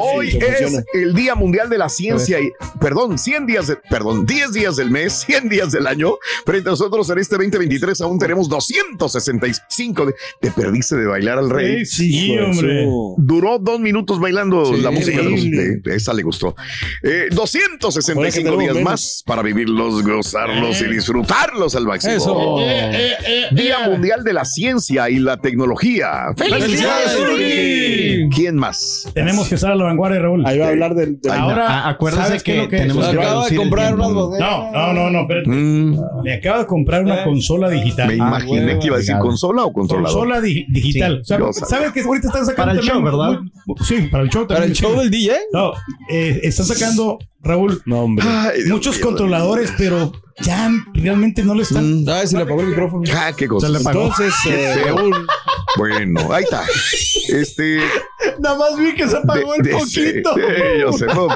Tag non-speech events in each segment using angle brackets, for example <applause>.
Hoy es el Día Mundial de la Ciencia y, perdón, 100 días, de- perdón, 10 días del mes, <laughs> 100 días del año. Frente a nosotros en este 2023 aún tenemos 265. De, te perdiste de bailar al rey. Sí, hombre. Duró dos minutos bailando Sí, la música de los de- esa le gustó. Eh, 265 Ahora que tenemos días menos. más para vivirlos, gozarlos y disfrutarlos al máximo. Eso. Día Mundial de la Ciencia y la Tecnología. ¡Felicidades! ¿Quién más? Tenemos que estar a la vanguardia, Raúl. Ahí va a hablar del. del- Ahora, Ah, acuérdese ¿sabes qué que es lo que tenemos que Acaba de comprar bodegas. No, no, no, no, espérate. Mm, Me acabo de comprar una consola digital. me imaginé que iba a decir consola o controlador. Consola di- digital. Sí, O sea. ¿Sabes que ahorita están sacando Para el show, ¿verdad? muy- sí, para el show también. ¿Para el show del DJ? No, eh, está sacando, Raúl, No, hombre. Ay, Dios muchos mío. controladores, pero ya realmente no le están. Ah, se le apagó el micrófono. Ah, qué cosa. Se le apagó. Entonces, eh, Bueno, ahí está. <laughs> Este. Nada más vi que se apagó el de- poquito. sí, <laughs> yo sé, no.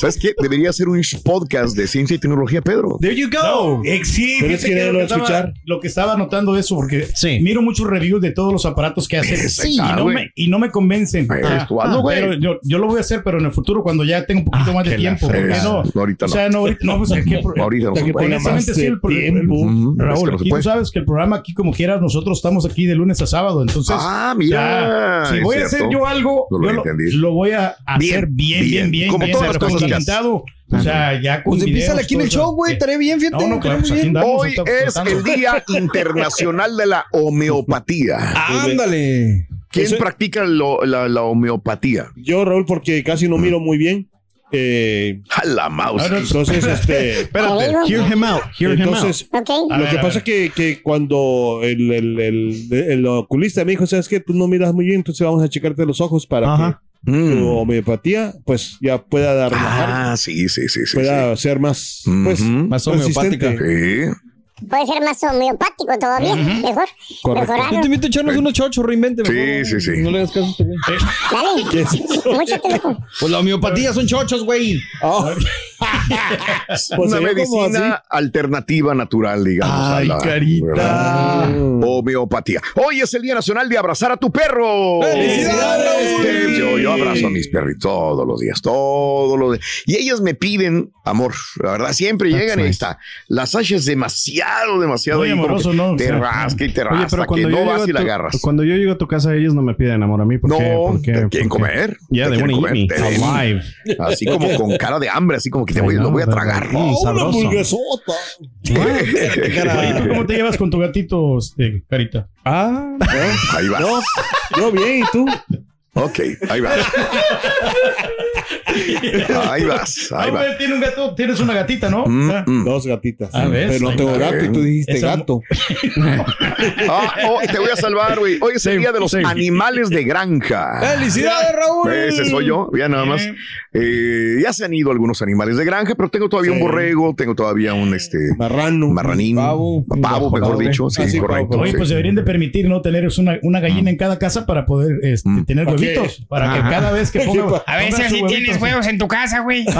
¿Sabes qué? Debería ser un podcast de ciencia y tecnología, Pedro. There you No, go. eh, sí, Pero es que que no lo, que estaba, escuchar. lo que estaba notando eso, porque Sí. miro muchos reviews de todos los aparatos que hacen Sí, y, no me, y no me convencen. Pues, tú hazlo, güey. pero yo, yo lo voy a hacer, pero en el futuro, cuando ya tenga un poquito Ah, más de tiempo. porque fregada. no, Ahorita o sea, no, ahorita- no, pues, ¿qué pro- Ahorita no honestamente, sí, el, tiempo. Ujú, es que Raúl, no aquí puede. tú sabes que el programa aquí, como quieras, nosotros estamos aquí de lunes a sábado. Entonces, Ah, mira. ya, si voy a hacer cierto. yo algo, No lo yo lo, lo voy a hacer bien, Bien, bien, bien, como bien, todas las pero cosas que documentado. O sea, ya con pues empieza aquí en el show, güey. Estaré bien, fíjate. No, no, claro, estaré pues, bien. andamos, Hoy es tratando. el Día <laughs> Internacional de la Homeopatía. Ándale. ¿Quién Eso- practica lo- la, la homeopatía? Yo, Raúl, porque casi no miro muy bien. Eh, A la mouse. entonces, <laughs> este. Espérate. Hear him out. Hear him out. Entonces, Ok. A lo ver, que pasa es que, que cuando el, el, el, el oculista me dijo, ¿sabes qué? Tú no miras muy bien, entonces vamos a checarte los ojos para Ajá. que tu Mm. homeopatía, pues ya pueda dar Ah, sí, sí, sí, sí. pueda ser más, pues. Más homeopática. Sí. Puede ser más homeopático todavía. Mejor. Correcto. Mejorarlo. Yo te invito a echarnos unos chochos, reinvente. Sí, mejor. sí, sí. No le hagas caso este. Dale. <laughs> Mucho tiempo. Pues la homeopatía son chochos, güey. Ah. <laughs> Pues Una medicina alternativa natural, digamos. Ay, la- carita. Homeopatía. Hoy es el Día Nacional de Abrazar a tu perro. ¡Felicidades, Yo, yo abrazo a mis perritos todos los días, todos los días. Y ellas me piden amor, la verdad, siempre llegan y ahí está. La Sasha es demasiado, demasiado. Muy amoroso, ¿no? O Te sea, rasca y te Oye, rasca, pero que cuando no vas y la agarras. cuando yo llego a tu casa, ellos no me piden amor a mí. ¿Por No, qué? ¿Por qué? te quieren Porque- comer. Yeah, quieren wanna eat comer. me Te- alive. <laughs> Así como con cara de hambre, así como que te voy, I lo voy a tragar. Mm, Una sabroso. hamburguesota. ¿tú cómo te llevas con tu gatito, este, Carita? Ah, <laughs> Ahí va. no, yo bien, ¿y tú? Ok, ahí vas. ahí vas, ahí Ah, tiene un gato, tienes una gatita, ¿no? Mm, Ah. mm. Dos gatitas. Ah, ¿ves? Pero no tengo gato y tú dijiste Esa- gato. <laughs> Ah, oh, te voy a salvar, güey. Hoy es el día de los sí. animales de granja. ¡Felicidades, Raúl! Ese soy yo, ya nada más. Eh, ya se han ido algunos animales de granja, pero tengo todavía un borrego, tengo todavía un este Marrano. marranín, Pavo. pavo, mejor Pavo. dicho, sí, Ah, sí, correcto. pavo, Oye, sí. pues deberían de permitir, ¿no? Tener una, una gallina en cada casa para poder este, Mm. tener ¿Para huevitos. Para que Ajá. cada vez que <laughs> ponga. pa- A ver ponga si así tienes sí. huevos en tu casa, güey. <laughs> <laughs>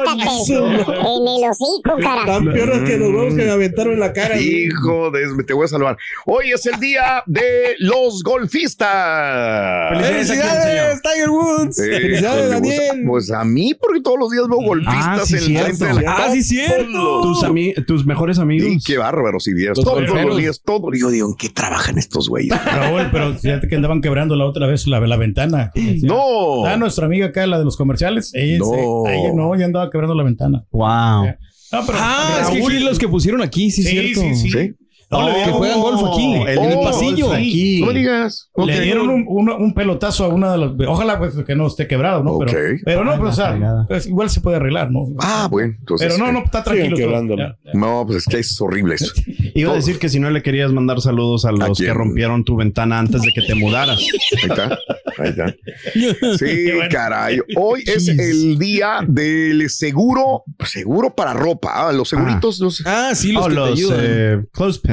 En el hocico, cara. Tan peor que los huevos que me aventaron en la cara. Hijo de, te voy a salvar. Hoy es el día de los golfistas. ¡Felicidades, Tiger Woods! Sí, Felicidades, pues, Daniel. Pues a mí, porque todos los días veo golfistas Ah, sí, en la cierto. frente de la Ah, sí, cierto. Tus, ami- tus mejores amigos. Sí, qué bárbaro, si vieras. Los Todos los días, todo. Yo digo, ¿en qué trabajan estos güeyes? <laughs> Raúl, pero fíjate que andaban quebrando la otra vez la, la ventana. <clears throat> No. Ah, nuestra amiga acá, la de los comerciales. Ella, No. se- ella no, ya andaba quebrando la ventana. Wow. No, pero Ah, es que los que pusieron aquí, sí, Sí, cierto. sí, sí. ¿Sí? No, le que juegan golf aquí, el- en el Oh, pasillo. Aquí. No digas. le Ok. dieron un, un- un pelotazo a una de las. Ojalá pues, que no esté quebrado, ¿no? Pero, pero no, Ay, pues, o sea, pues, igual se puede arreglar, ¿no? Ah, bueno. Entonces, pero no, no, está tranquilo. Ya, ya. No, pues es que es horrible eso. <laughs> Iba a decir que si no le querías mandar saludos a los que rompieron tu ventana antes de que te mudaras. Ahí está. Ahí está. <laughs> Sí, bueno. caray. Hoy es el día del seguro, seguro para ropa. Ah, los seguritos, los. Ah, sí, los Oh, que te los ayudan. eh,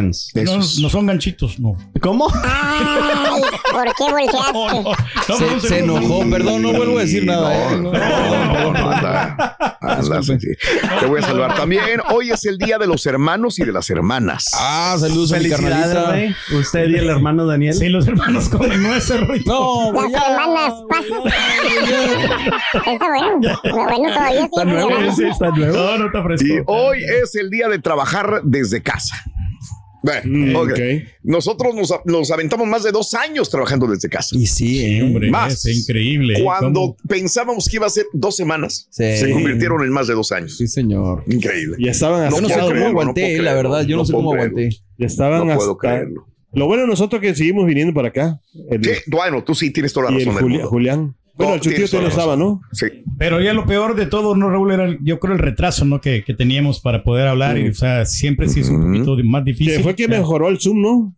No, Esos. no son ganchitos, no. ¿Cómo? <laughs> Ay, ¿por qué volteaste? No, se, no, se no, enojó, no. perdón, no vuelvo a decir nada. No, no, no, anda, anda, sí, sí. Te voy a salvar también. Hoy es el día de los hermanos y de las hermanas. Ah, saludos a mi carnalita. Usted y el hermano Daniel. Sí, los hermanos <laughs> comen nueces. No, Las ya. hermanas pasas. <laughs> Está bueno. Bueno, todavía sí. Está nuevo, ¿verdad? sí, está nuevo. No, no está fresco. Y hoy es el día de trabajar desde casa. Bueno, Mm, ok. ok. Nosotros nos, nos aventamos más de dos años trabajando desde casa. Y sí, Sí, eh. hombre, Más. es increíble. ¿eh? Cuando ¿Cómo? pensábamos que iba a ser dos semanas, Sí. se convirtieron en más de dos años. Sí, señor. Increíble. Ya estaban Yo no sé cómo creerlo, no aguanté, la verdad. Yo no, no sé cómo creerlo. aguanté. Ya estaban No puedo hasta- creerlo. Lo bueno de nosotros que seguimos viniendo para acá. El, Sí, bueno, tú sí tienes toda la y razón. Juli-. Julián. Bueno, No, el chutío tienes toda todavía no. Sí. Pero ya lo peor de todo, ¿no, Raúl? Era, yo creo, el retraso, ¿no? Que, que teníamos para poder hablar. Y, o sea, siempre sí es un poquito más difícil. Que fue que mejoró el Zoom, ¿no?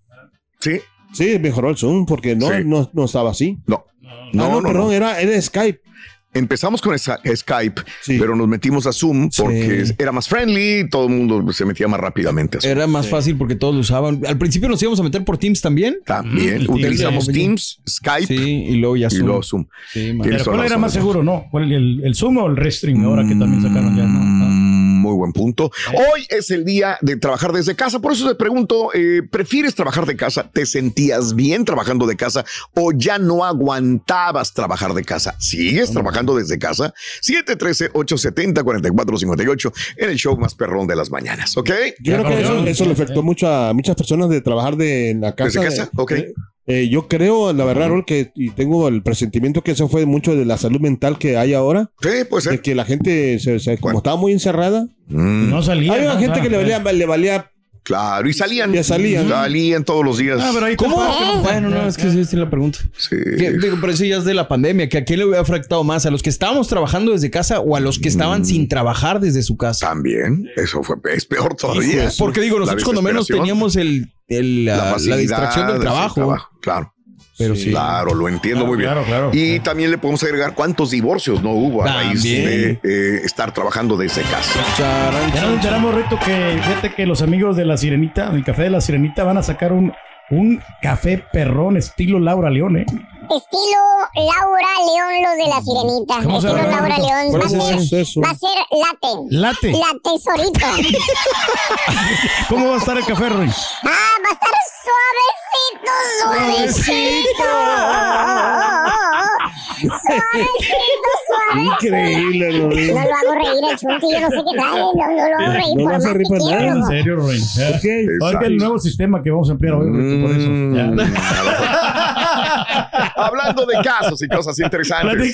Sí. Sí, mejoró el Zoom porque no, Sí. no, no estaba así. No. Ah, No, no, no, perdón, no. Era, era Skype. Empezamos con esa- Skype, Sí. pero nos metimos a Zoom porque Sí. era más friendly, todo el mundo se metía más rápidamente a Zoom. Era más fácil porque todos lo usaban. Al principio nos íbamos a meter por Teams también. También Mm, utilizamos sí. Teams, Skype Sí, y luego ya y Zoom. luego Zoom. Pero ¿cuál era más seguro, no? ¿Cuál, el, ¿El Zoom o el Restream? Ahora que también sacaron ya, ¿no? Muy buen punto. Hoy es el día de trabajar desde casa. Por eso te pregunto, eh, ¿prefieres trabajar de casa? ¿Te sentías bien trabajando de casa o ya no aguantabas trabajar de casa? ¿Sigues trabajando desde casa? 713-870-4458 en el show más perrón de las mañanas, ¿ok? Yo creo que eso, eso le afectó mucho a muchas personas de trabajar de en la casa. ¿Desde casa? Ok. Eh, yo creo, la verdad, Raúl, que y tengo el presentimiento que eso fue mucho de la salud mental que hay ahora, Sí, puede de que la gente, se, se- como Bueno. estaba muy encerrada, Mm, No salía. había ¿no? gente que le pues. valía, le valía claro, y salían. Ya salían. Salían todos los días. Ah, pero ahí ¿Cómo? tampoco- Bueno, no, es que sí, sí la pregunta. Sí. Digo, pero eso ya es de la pandemia, que a quién le hubiera afectado más, a los que estábamos trabajando desde casa o a los que estaban sin trabajar desde su casa. También, eso fue es peor todavía. Porque digo, nosotros cuando menos teníamos el, el- la, la facilidad distracción del trabajo. Claro. Pero sí. Claro, lo entiendo Claro, muy bien. claro, claro. Y también le podemos agregar cuántos divorcios no hubo a raíz de eh, estar trabajando desde casa. Charan, Ya nos enteramos, Reto, que fíjate que los amigos de la Sirenita, del café de la Sirenita, van a sacar un, un café perrón estilo Laura León, ¿eh? Estilo Laura León, los de la sirenita. ¿Cómo se Estilo? Laura León. ¿Cuál Va a, es ser, va a ser late. Late. La tesorito. <laughs> ¿Cómo va a estar el café, Roy? Ah, va a estar suavecito, suavecito. Suavecito, suavecito. <laughs> increíble, Rodrigo. No lo hago reír el chunti, yo no sé qué trae. No, no lo hago reír No por lo hace más reír que para quiero. nada. En serio. Ya. Ok. Ahora que el nuevo sistema que vamos a emplear hoy, Roy, por eso. Mm. Ya. <laughs> Hablando de casos y cosas interesantes.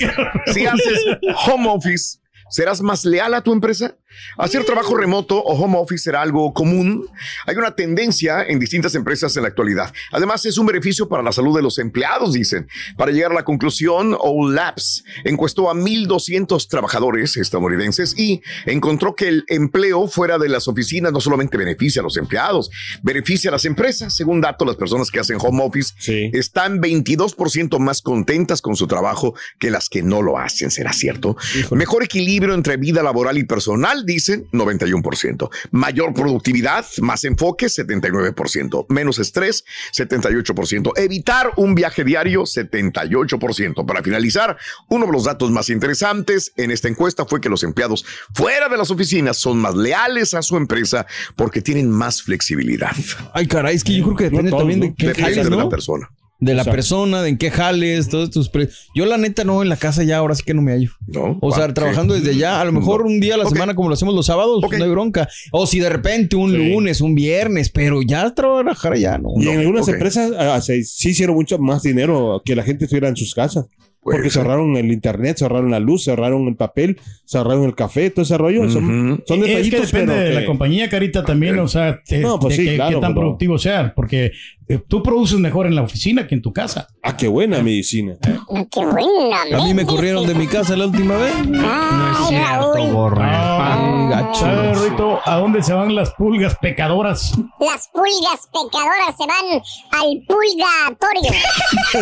Si haces home office, ¿serás más leal a tu empresa? Hacer trabajo remoto o home office será algo común. Hay una tendencia en distintas empresas en la actualidad. Además, es un beneficio para la salud de los empleados, dicen. Para llegar a la conclusión, OLAPS encuestó a 1.200 trabajadores estadounidenses y encontró que el empleo fuera de las oficinas no solamente beneficia a los empleados, beneficia a las empresas. Según datos, las personas que hacen home office están 22% más contentas con su trabajo que las que no lo hacen. ¿Será cierto? Mejor equilibrio entre vida laboral y personal, dicen 91%. Mayor productividad, más enfoque, 79%. Menos estrés, 78%. Evitar un viaje diario, 78%. Para finalizar, uno de los datos más interesantes en esta encuesta fue que los empleados fuera de las oficinas son más leales a su empresa porque tienen más flexibilidad. Ay, caray, es que yo creo que depende todos, también ¿no? de qué Depende de ¿no? la persona. De la Exacto. persona, de en qué jales, todos tus pre- Yo la neta no, en la casa ya ahora sí que no me hallo. No. O sea, ¿para trabajando qué? desde allá, a lo mejor No. un día a la semana como lo hacemos los sábados, pues no hay bronca. O si de repente un lunes, un viernes, pero ya trabajar allá no. Y en algunas empresas ah, se- sí hicieron mucho más dinero que la gente estuviera en sus casas. Porque ser. cerraron el internet, cerraron la luz, cerraron el papel, cerraron el café, todo ese rollo. Son, son Es que detallitos, depende pero de la compañía, Carita, también, o sea, te- No, pues de sí, que- claro, qué tan pero- productivo sea, porque eh, tú produces mejor en la oficina que en tu casa. Ah, qué buena medicina. Qué buena. A mí me corrieron de mi casa la última vez. Ay, Raúl. Ah, gacho. ¿Sabes, Rito, a dónde se van las pulgas pecadoras? Las pulgas pecadoras se van al pulgatorio.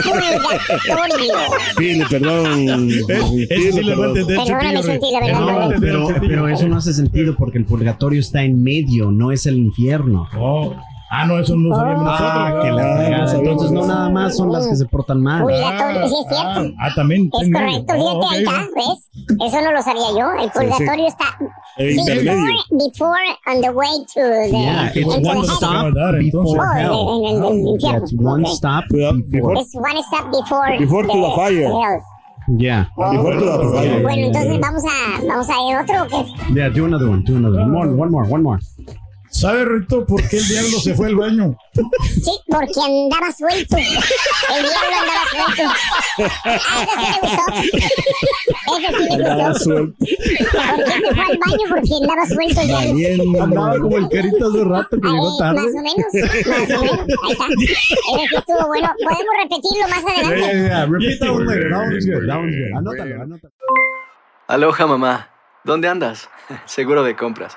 <laughs> Pulgatorio. Perdón. <laughs> Ese sí le va a entender, Perdóname, Cepillo, Sentí, la Rey. verdad, No, la verdad. pero- Pero, pero eso no hace sentido porque el purgatorio está en medio, no es el infierno. Oh. Ah, no, eso no sabíamos Ah, nosotros. que la Ah, no sabíamos Entonces no nada más son las que se portan mal. Purgatorio, sí es cierto. Ah, también. Es correcto, Oh, fíjate, ahí está, ¿ves? Eso no lo sabía yo. El purgatorio está El before, intermedio. before on the way to the, Yeah, it's the one stop before Oh, hell. en, en- en el infierno. That's one stop before. Es one step before, Before to the fire. hell. Yeah. Before the fire. Bueno, entonces vamos a, vamos a ir otro o qué? Yeah, do another one, do another one. One more, one more, one more. ¿Sabe, Rito, por qué el diablo se fue al baño? Sí, porque andaba suelto. El diablo andaba suelto. Ah, ese sí me gustó. Ese sí Andaba gustó. suelto. ¿Por qué se fue al baño? Porque andaba suelto el diablo. Andaba como el carito hace rato que llegó tarde. Más o menos, más o menos. Ahí está. Ese sí estuvo bueno. Podemos repetirlo más Yeah, yeah, adelante. yeah. Repeat that one later. That one was Muy good. That one was bien, good. muy Anótalo, bien. anótalo. Aloha mamá, ¿dónde andas? <laughs> Seguro de compras.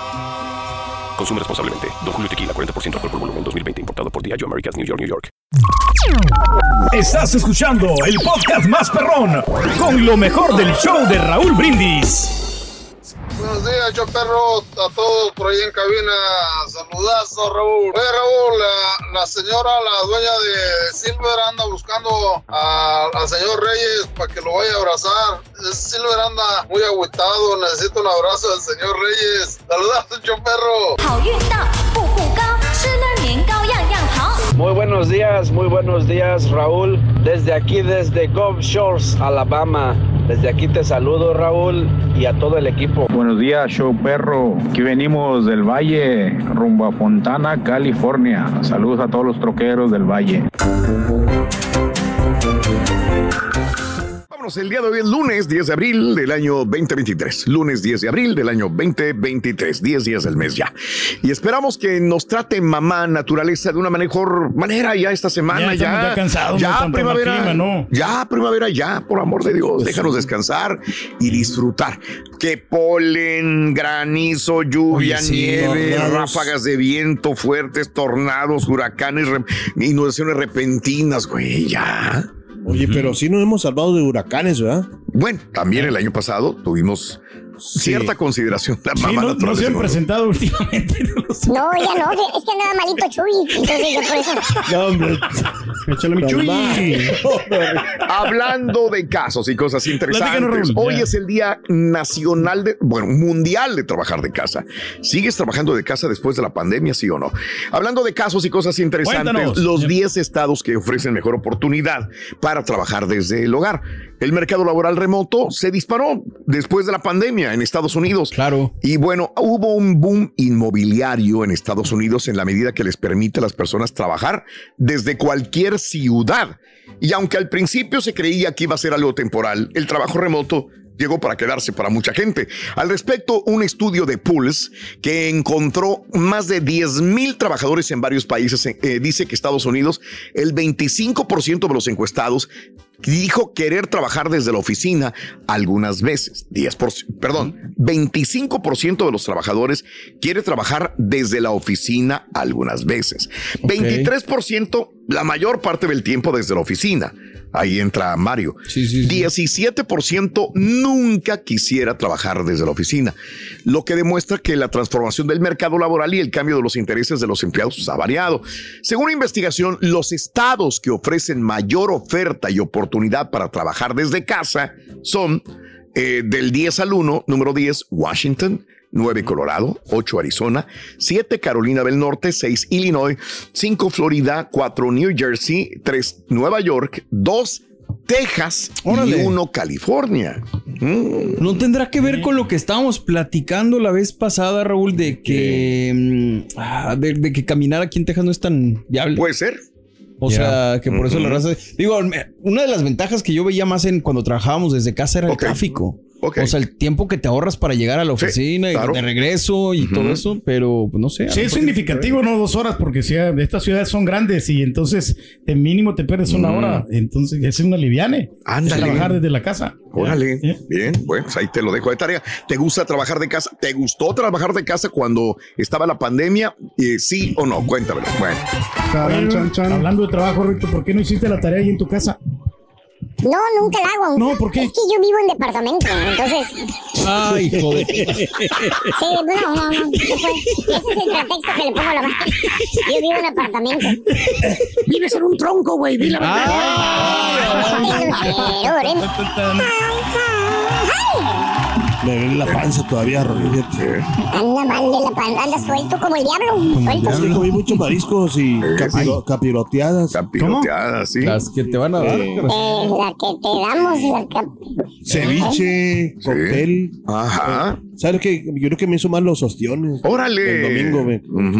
Consume responsablemente. Don Julio Tequila, 40% alcohol por volumen, 2020. Importado por Diageo Americas, New York, New York. Estás escuchando el podcast más perrón con lo mejor del show de Raúl Brindis. Buenos días, yo perro, a todos por ahí en cabina. Saludazo, Raúl. Oye, Raúl, la, la señora, la dueña de Silver, anda buscando al señor Reyes para que lo vaya a abrazar. Silver anda muy agüitado, necesita un abrazo del señor Reyes. Saludazo, yo perro. Muy buenos días, muy buenos días Raúl. Desde aquí, desde Gulf Shores, Alabama. Desde aquí te saludo Raúl y a todo el equipo. Buenos días, show perro. Aquí venimos del Valle, rumbo a Fontana, California. Saludos a todos los troqueros del Valle. Vámonos, el día de hoy es lunes 10 de abril del año 2023. Lunes 10 de abril del año 2023. 10 días del mes ya. Y esperamos que nos trate mamá naturaleza de una mejor manera ya esta semana. Ya Ya, ya cansados, ya primavera. mal clima, ¿no? Ya primavera, ya, por amor de Dios. Déjanos descansar y disfrutar. Que polen, granizo, lluvia, Oye, sí, nieve, tornados. ráfagas de viento fuertes, tornados, huracanes, inundaciones repentinas, güey, ya. Oye, pero sí nos hemos salvado de huracanes, ¿verdad? Bueno, también el año pasado tuvimos cierta consideración la Sí, no, no se han presentado <laughs> últimamente. No, ya no, es que andaba malito Chuy. Entonces yo por eso. No, hombre. Échale mi chuy. Hablando de casos y cosas interesantes, hoy Ya. es el Día Nacional de, bueno, Mundial de Trabajar de Casa. ¿Sigues trabajando de casa después de la pandemia, sí o no? Hablando de casos y cosas interesantes, Cuéntanos. los 10 estados que ofrecen mejor oportunidad para trabajar desde el hogar. El mercado laboral remoto se disparó después de la pandemia en Estados Unidos. Claro. Y bueno, hubo un boom inmobiliario en Estados Unidos en la medida que les permite a las personas trabajar desde cualquier ciudad. Y aunque al principio se creía que iba a ser algo temporal, el trabajo remoto llegó para quedarse para mucha gente. Al respecto, un estudio de Pulse que encontró más de 10 mil trabajadores en varios países eh, dice que Estados Unidos, el 25% de los encuestados dijo querer trabajar desde la oficina algunas veces. 10%, perdón, 25% de los trabajadadores quiere trabajar desde la oficina algunas veces. 23% la mayor parte del tiempo desde la oficina. Ahí entra Mario. 17% nunca quisiera trabajar desde la oficina, lo que demuestra que la transformación del mercado laboral y el cambio de los intereses de los empleados ha variado. Según una investigación, los estados que ofrecen mayor oferta y oportunidad para trabajar desde casa son eh, del 10 al 1, número 10, Washington. 9 Colorado, 8 Arizona, 7 Carolina del Norte, 6 Illinois, 5 Florida, 4 New Jersey, 3 Nueva York, 2 Texas Órale. y 1 California. Mm. ¿No tendrá que ver con lo que estábamos platicando la vez pasada, Raúl, de que, mm, ah, de, de que caminar aquí en Texas no es tan viable? Puede ser. O sea, que por eso la Ujú. raza. Digo, una de las ventajas que yo veía más en cuando trabajábamos desde casa era el tráfico. O sea, el tiempo que te ahorras para llegar a la oficina claro. y de regreso y todo eso, pero pues, no sé. Sí, es significativo, ¿no? Dos horas, porque si estas ciudades son grandes y entonces de mínimo te pierdes una Mm. hora. Entonces es una liviane. Ándale. Trabajar desde la casa. Órale, bien, bueno, pues ahí te lo dejo de tarea. ¿Te gusta trabajar de casa? ¿Te gustó trabajar de casa cuando estaba la pandemia? Eh, ¿Sí o no? Cuéntamelo. Bueno. Oye, Hablando de trabajo, Rito, ¿por qué no hiciste la tarea ahí en tu casa? No, nunca la hago. No, ¿por qué? Es que yo vivo en departamento, entonces. Ay, joder. Sí, no, no, no. Ese es el pretexto que le pongo a la madre. Yo vivo en apartamento. Vives en un tronco, güey. Vi la Me duele la panza todavía, Rodríguez. Anda mal de la pan, anda suelto como el diablo. Suelto. Es que comí muchos mariscos y capiro- capiroteadas. Capiroteadas, sí. Las que te van a dar. Eh, Eh, la que te damos, la que. Ceviche, cóctel. Ajá. Eh, ¿Sabes qué? Yo creo que me hizo mal los ostiones. Órale. El domingo, Ujú.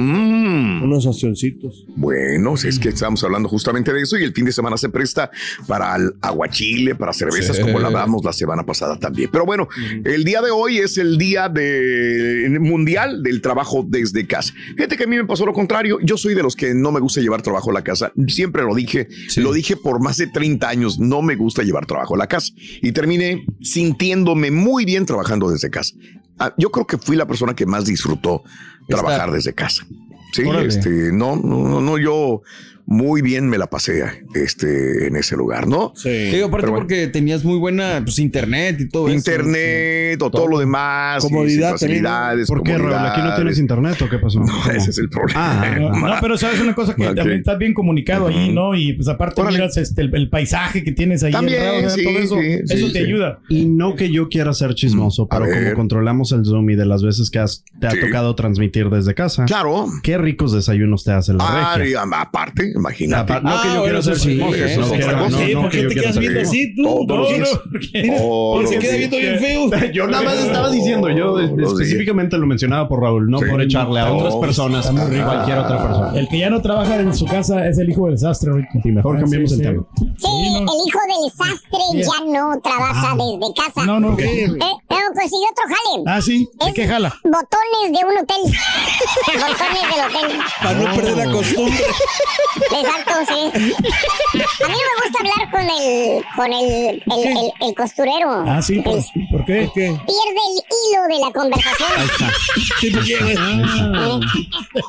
Unos ostioncitos. Bueno, si es que estamos hablando justamente de eso y el fin de semana se presta para el aguachile, para cervezas, Sí. como la hablamos la semana pasada también. Pero bueno, el día de hoy es el día de, mundial del trabajo desde casa. Fíjate que a mí me pasó lo contrario. Yo soy de los que no me gusta llevar trabajo a la casa. Siempre lo dije, lo dije por más de 30 años. No me gusta llevar trabajo a la casa y terminé sintiéndome muy bien trabajando desde casa. Ah, yo creo que fui la persona que más disfrutó trabajar desde casa. Sí, Órale. este, no, no, no, no, yo muy bien me la pasé este, en ese lugar, ¿no? Sí. Digo, aparte Pero bueno. porque tenías muy buena pues, internet y todo eso. Internet o todo lo demás, Comodidad facilidades, ¿Por qué, Raúl? ¿Aquí no tienes internet o qué pasó? No, ese es el problema. Ah, No, pero sabes una cosa que también estás bien comunicado allí, ¿no? Y pues aparte Órale. miras este, el, el paisaje que tienes ahí También, alrededor, sí, todo eso, sí, sí, eso te sí. ayuda. Y no que yo quiera ser chismoso, pero ver. como controlamos el Zoom y de las veces que has- te ha tocado transmitir desde casa, Claro. qué ricos desayunos te hace la Ah, regia. y aparte, imagínate. Apa- no que yo Ah, quiero ser eso sí, ¿eh? no no, ¿Por qué te quedas viendo así tú? Todos los queda viendo bien feo. <laughs> Yo nada más estaba diciendo, yo días. específicamente lo mencionaba por Raúl, no por echarle a otras personas, rico. cualquier otra persona. El que ya no trabaja en su casa es el hijo del sastre mejor cambiemos Sí, el tema. Sí, el hijo del sastre ya no trabaja desde casa. No, no. Eh, pero consiguió otro jale. Ah, sí. ¿De qué jala? Botones de un hotel. <laughs> botones del hotel. Para no perder la costumbre. <laughs> Exacto, sí. A mí no me gusta hablar con el, con el, el, el, el costurero. Ah, sí, ¿por, ¿por qué? Pierde el hilo de la conversación. Ahí está. Sí, porque- Ah.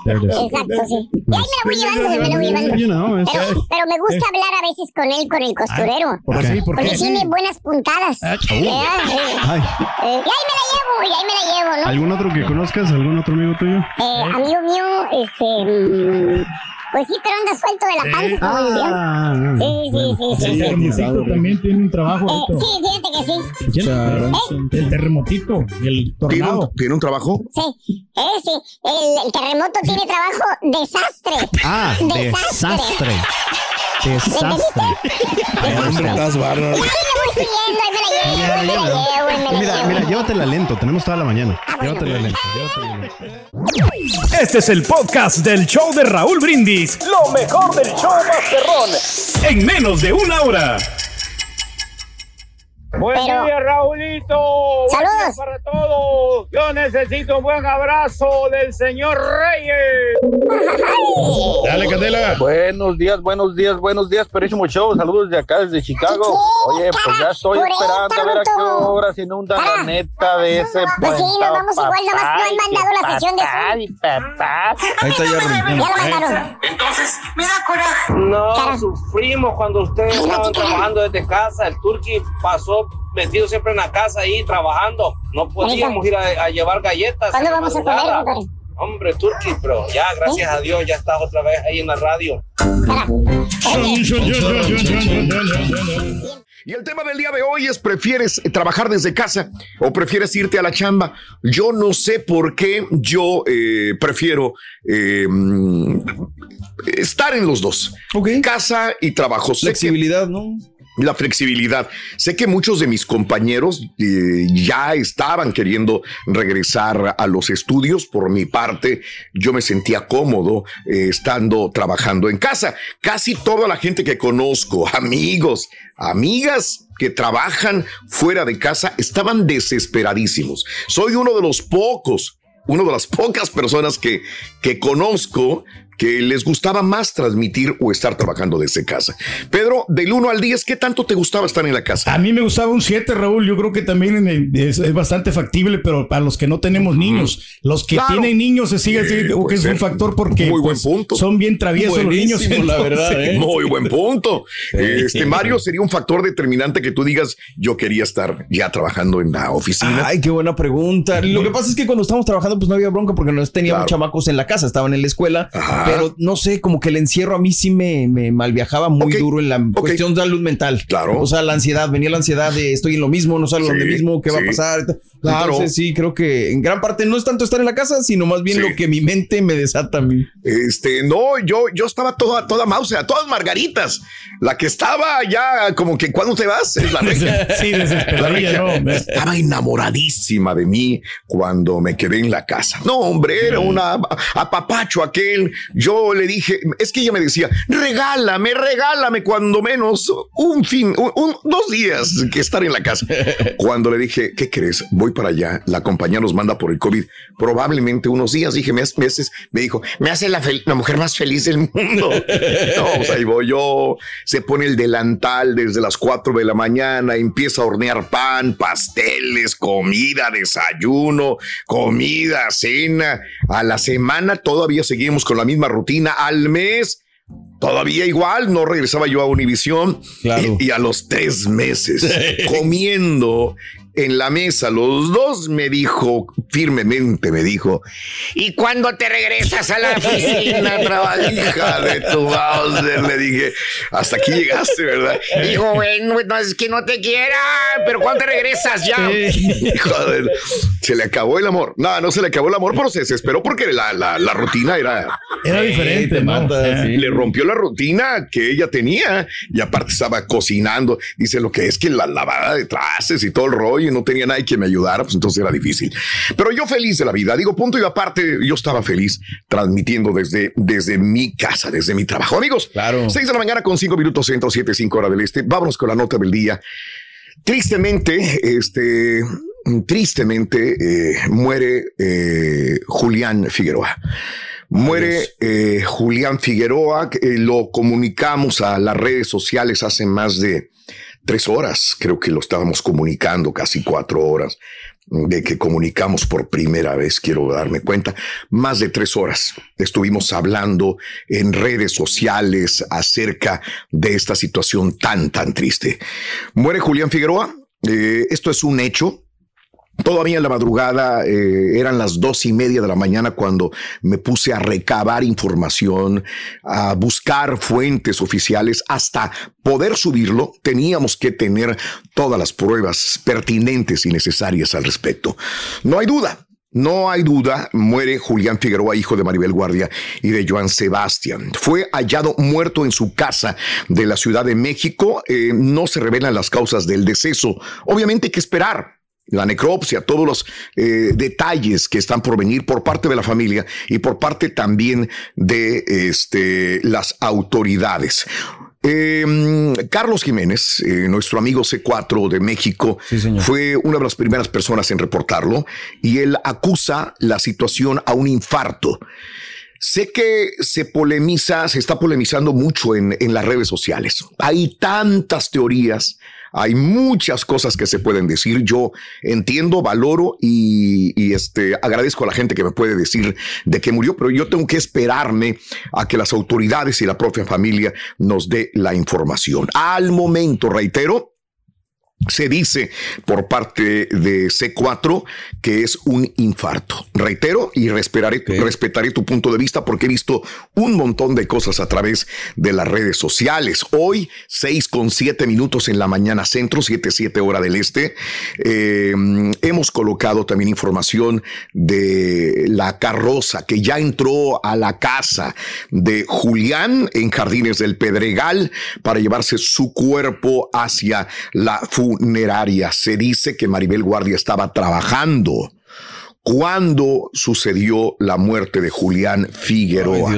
Exacto, sí. Y ahí me la voy llevando, me la voy llevando. You know, es- Pero, pero me gusta hablar a veces con él, con el costurero. ¿por qué? ¿Por Porque qué? tiene buenas puntadas. Ah, Eh, Ay. y ahí me la llevo, y ahí me la llevo, ¿no? ¿Algún otro que conozcas? ¿Algún otro amigo tuyo? Eh, amigo mío, este. Pues sí, pero anda suelto de la panza todo el Ah, día. Sí, sí, sí, sí. El sí. terremotito también tiene un trabajo. Eh, sí, fíjate que sí. ¿Eh? El terremotito, el ¿Tiene un, tornado. ¿Tiene un trabajo? Sí, eh, sí. El, el terremoto tiene trabajo desastre. Ah, desastre. Desastre. Desastre. Estás bárbaro. Mira, mira, llévatela lento. Tenemos toda la mañana. Ah, bueno. Llévatela lento. Llévatela lento. Este es el podcast del show de Raúl Brindis. Lo mejor del show Masterrón. En menos de una hora. Buen Pero- día, Raulito. Buen Saludos. día para todos. Yo necesito un buen abrazo del señor Reyes. Dale, Candela. Buenos días, buenos días, buenos días, Perísimo Show. Saludos de acá, desde Chicago. Oye, pues ya estoy esperando a ver a qué bruto. hora se inunda la neta de ese Pues sí, nos vamos igual, nomás no han papá, mandado la sesión de papá, Zoom. papá. Ahí está ya Ya lo mandaron. Entonces, me da coraje. No, sufrimos cuando ustedes estaban trabajando desde casa. El Turqui pasó metido siempre en la casa ahí trabajando. No podíamos ir a, a llevar galletas. ¿Cuándo vamos a comer? Hombre, Turqui, pero ya, gracias a Dios, ya estás otra vez ahí en la radio. Y el tema del día de hoy es, ¿prefieres trabajar desde casa o prefieres irte a la chamba? Yo no sé por qué yo eh, prefiero eh, mm, estar en los dos. Casa y trabajo. Sé que- Flexibilidad, ¿no? La flexibilidad. Sé que muchos de mis compañeros eh, ya estaban queriendo regresar a los estudios. Por mi parte, yo me sentía cómodo eh, estando trabajando en casa. Casi toda la gente que conozco, amigos, amigas que trabajan fuera de casa, estaban desesperadísimos. Soy uno de los pocos, una de las pocas personas que, que conozco que les gustaba más transmitir o estar trabajando desde casa. Pedro, del 1 al 10, ¿qué tanto te gustaba estar en la casa? A mí me gustaba un 7, Raúl. Yo creo que también eh, es, es bastante factible, pero para los que no tenemos niños, los que Claro. tienen niños, se sigue Sí, creo que puede es un factor porque Muy buen pues, punto. son bien traviesos los niños. La verdad, ¿eh? Muy buen punto. Este Mario sería un factor determinante que tú digas, yo quería estar ya trabajando en la oficina. Ay, qué buena pregunta. Lo que pasa es que cuando estábamos trabajando, pues no había bronca porque no teníamos Claro. chamacos en la casa, estaban en la escuela, Ajá. Pero no sé, como que el encierro a mí sí me, me malviajaba muy duro en la cuestión de salud mental. Claro. O sea, la ansiedad, venía la ansiedad de estoy en lo mismo, no salgo Sí, donde mismo, qué va a pasar. Claro. Entonces, sí, creo que en gran parte no es tanto estar en la casa, sino más bien Sí. lo que mi mente me desata a mí. Este, no, yo, yo estaba toda, toda mouse, a todas margaritas. La que estaba ya como que, ¿cuándo te vas? Es la <laughs> regia. Sí, La regia ¿no? <laughs> Estaba enamoradísima de mí cuando me quedé en la casa. No, hombre, era una apapacho aquel. Yo le dije, es que ella me decía, regálame, regálame cuando menos un fin, un- un- dos días que estar en la casa. <laughs> Cuando le dije, ¿qué crees? Voy para allá. La compañía nos manda por el COVID. Probablemente unos días, dije, mes- meses. Me dijo, me hace la, la mujer más feliz del mundo. <laughs> No, pues ahí voy yo. Se pone el delantal desde las 4 de la mañana, empieza a hornear pan, pasteles, comida, desayuno, comida, cena. A la semana todavía seguimos con la misma rutina. Al mes Todavía igual, no regresaba yo a Univisión. Y, y a los tres meses, <laughs> comiendo en la mesa, los dos me dijo, firmemente me dijo, ¿y cuándo te regresas a la oficina? <laughs> Trabaja, hija de tu Bowser, le dije, hasta aquí llegaste, ¿verdad? Dijo, bueno, no es que no te quiera, pero ¿cuándo te regresas ya? Joder, se le acabó el amor. No, no se le acabó el amor, pero se desesperó porque la, la, la rutina era... Era diferente, Eh. Le rompió la rutina que ella tenía y aparte estaba cocinando. Dice lo que es que la lavada de trastes y todo el rollo y no tenía nadie que me ayudara, pues entonces era difícil. Pero yo feliz de la vida. Digo, punto y aparte, yo estaba feliz transmitiendo desde, desde mi casa, desde mi trabajo. Amigos, claro. 6 de la mañana con 5 minutos centro, 7, 5 horas del este. Vámonos con la nota del día. Tristemente, este, tristemente eh, muere eh, Julián Figueroa. Muere eh, Julián Figueroa, eh, lo comunicamos a las redes sociales hace más de tres horas, creo que lo estábamos comunicando, casi cuatro horas, de que comunicamos por primera vez, quiero darme cuenta, más de tres horas. Estuvimos hablando en redes sociales acerca de esta situación tan, tan triste. Muere Julián Figueroa, eh, esto es un hecho, Todavía en la madrugada eh, eran las dos y media de la mañana cuando me puse a recabar información, a buscar fuentes oficiales. Hasta poder subirlo, teníamos que tener todas las pruebas pertinentes y necesarias al respecto. No hay duda, no hay duda, muere Julián Figueroa, hijo de Maribel Guardia y de Joan Sebastián. Fue hallado muerto en su casa de la Ciudad de México. Eh, no se revelan las causas del deceso. Obviamente hay que esperar la necropsia, todos los eh, detalles que están por venir por parte de la familia y por parte también de este, las autoridades. Em, Carlos Jiménez, eh, nuestro amigo C4 de México, fue una de las primeras personas en reportarlo y él acusa la situación a un infarto. Sé que se polemiza, se está polemizando mucho en, en las redes sociales. Hay tantas teorías, hay muchas cosas que se pueden decir. Yo entiendo, valoro y, este, agradezco a la gente que me puede decir de que murió, pero yo tengo que esperarme a que las autoridades y la propia familia nos dé la información. Al momento, reitero, se dice por parte de C4 que es un infarto. Reitero y respetaré, respetaré tu punto de vista porque he visto un montón de cosas a través de las redes sociales. Hoy, 6 con 7 minutos en la mañana centro, 7, 7 hora del este, eh, hemos colocado también información de la carroza que ya entró a la casa de Julián en Jardines del Pedregal para llevarse su cuerpo hacia la funeraria. Se dice que Maribel Guardia estaba trabajando cuando sucedió la muerte de Julián Figueroa.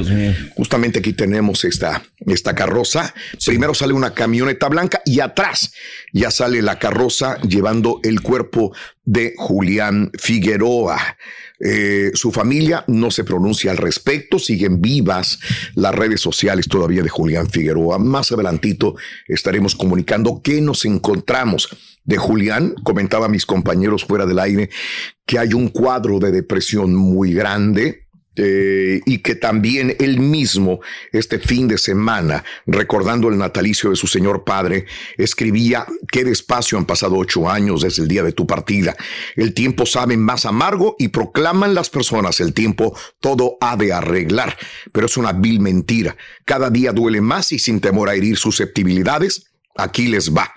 Justamente aquí tenemos esta, esta carroza. Primero sale una camioneta blanca y atrás ya sale la carroza llevando el cuerpo de Julián Figueroa. Eh, su familia no se pronuncia al respecto, siguen vivas las redes sociales todavía de Julián Figueroa. Más adelantito estaremos comunicando qué nos encontramos de Julián. Comentaba a mis compañeros fuera del aire que hay un cuadro de depresión muy grande eh, y que también él mismo, este fin de semana, recordando el natalicio de su señor padre, escribía, qué despacio han pasado ocho años desde el día de tu partida. El tiempo sabe más amargo y proclaman las personas, el tiempo todo ha de arreglar, pero es una vil mentira. Cada día duele más y sin temor a herir susceptibilidades, aquí les va.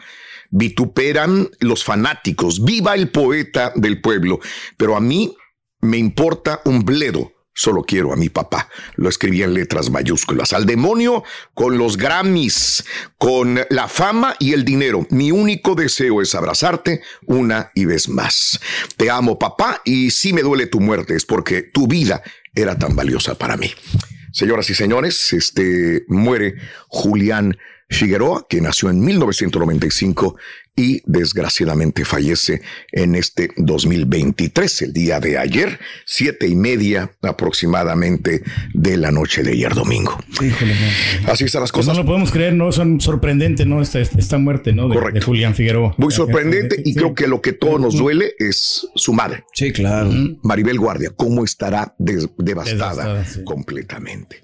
Vituperan los fanáticos, viva el poeta del pueblo, pero a mí me importa un bledo Solo quiero a mi papá. Lo escribía en letras mayúsculas. Al demonio con los Grammys, con la fama y el dinero. Mi único deseo es abrazarte una y vez más. Te amo, papá, y si me duele tu muerte es porque tu vida era tan valiosa para mí. Señoras y señores, este muere Julián Figueroa, que nació en 1995 y desgraciadamente fallece en este 2023, el día de ayer, siete y media aproximadamente de la noche de ayer domingo. Así están las pues cosas. no lo podemos creer, no son sorprendente, ¿no? Esta, esta muerte, ¿no? De, de Julián Figueroa. Muy sorprendente y creo que lo que todo nos duele es su madre. Sí, claro. Maribel Guardia, cómo estará des- devastada, Devastada, sí. completamente.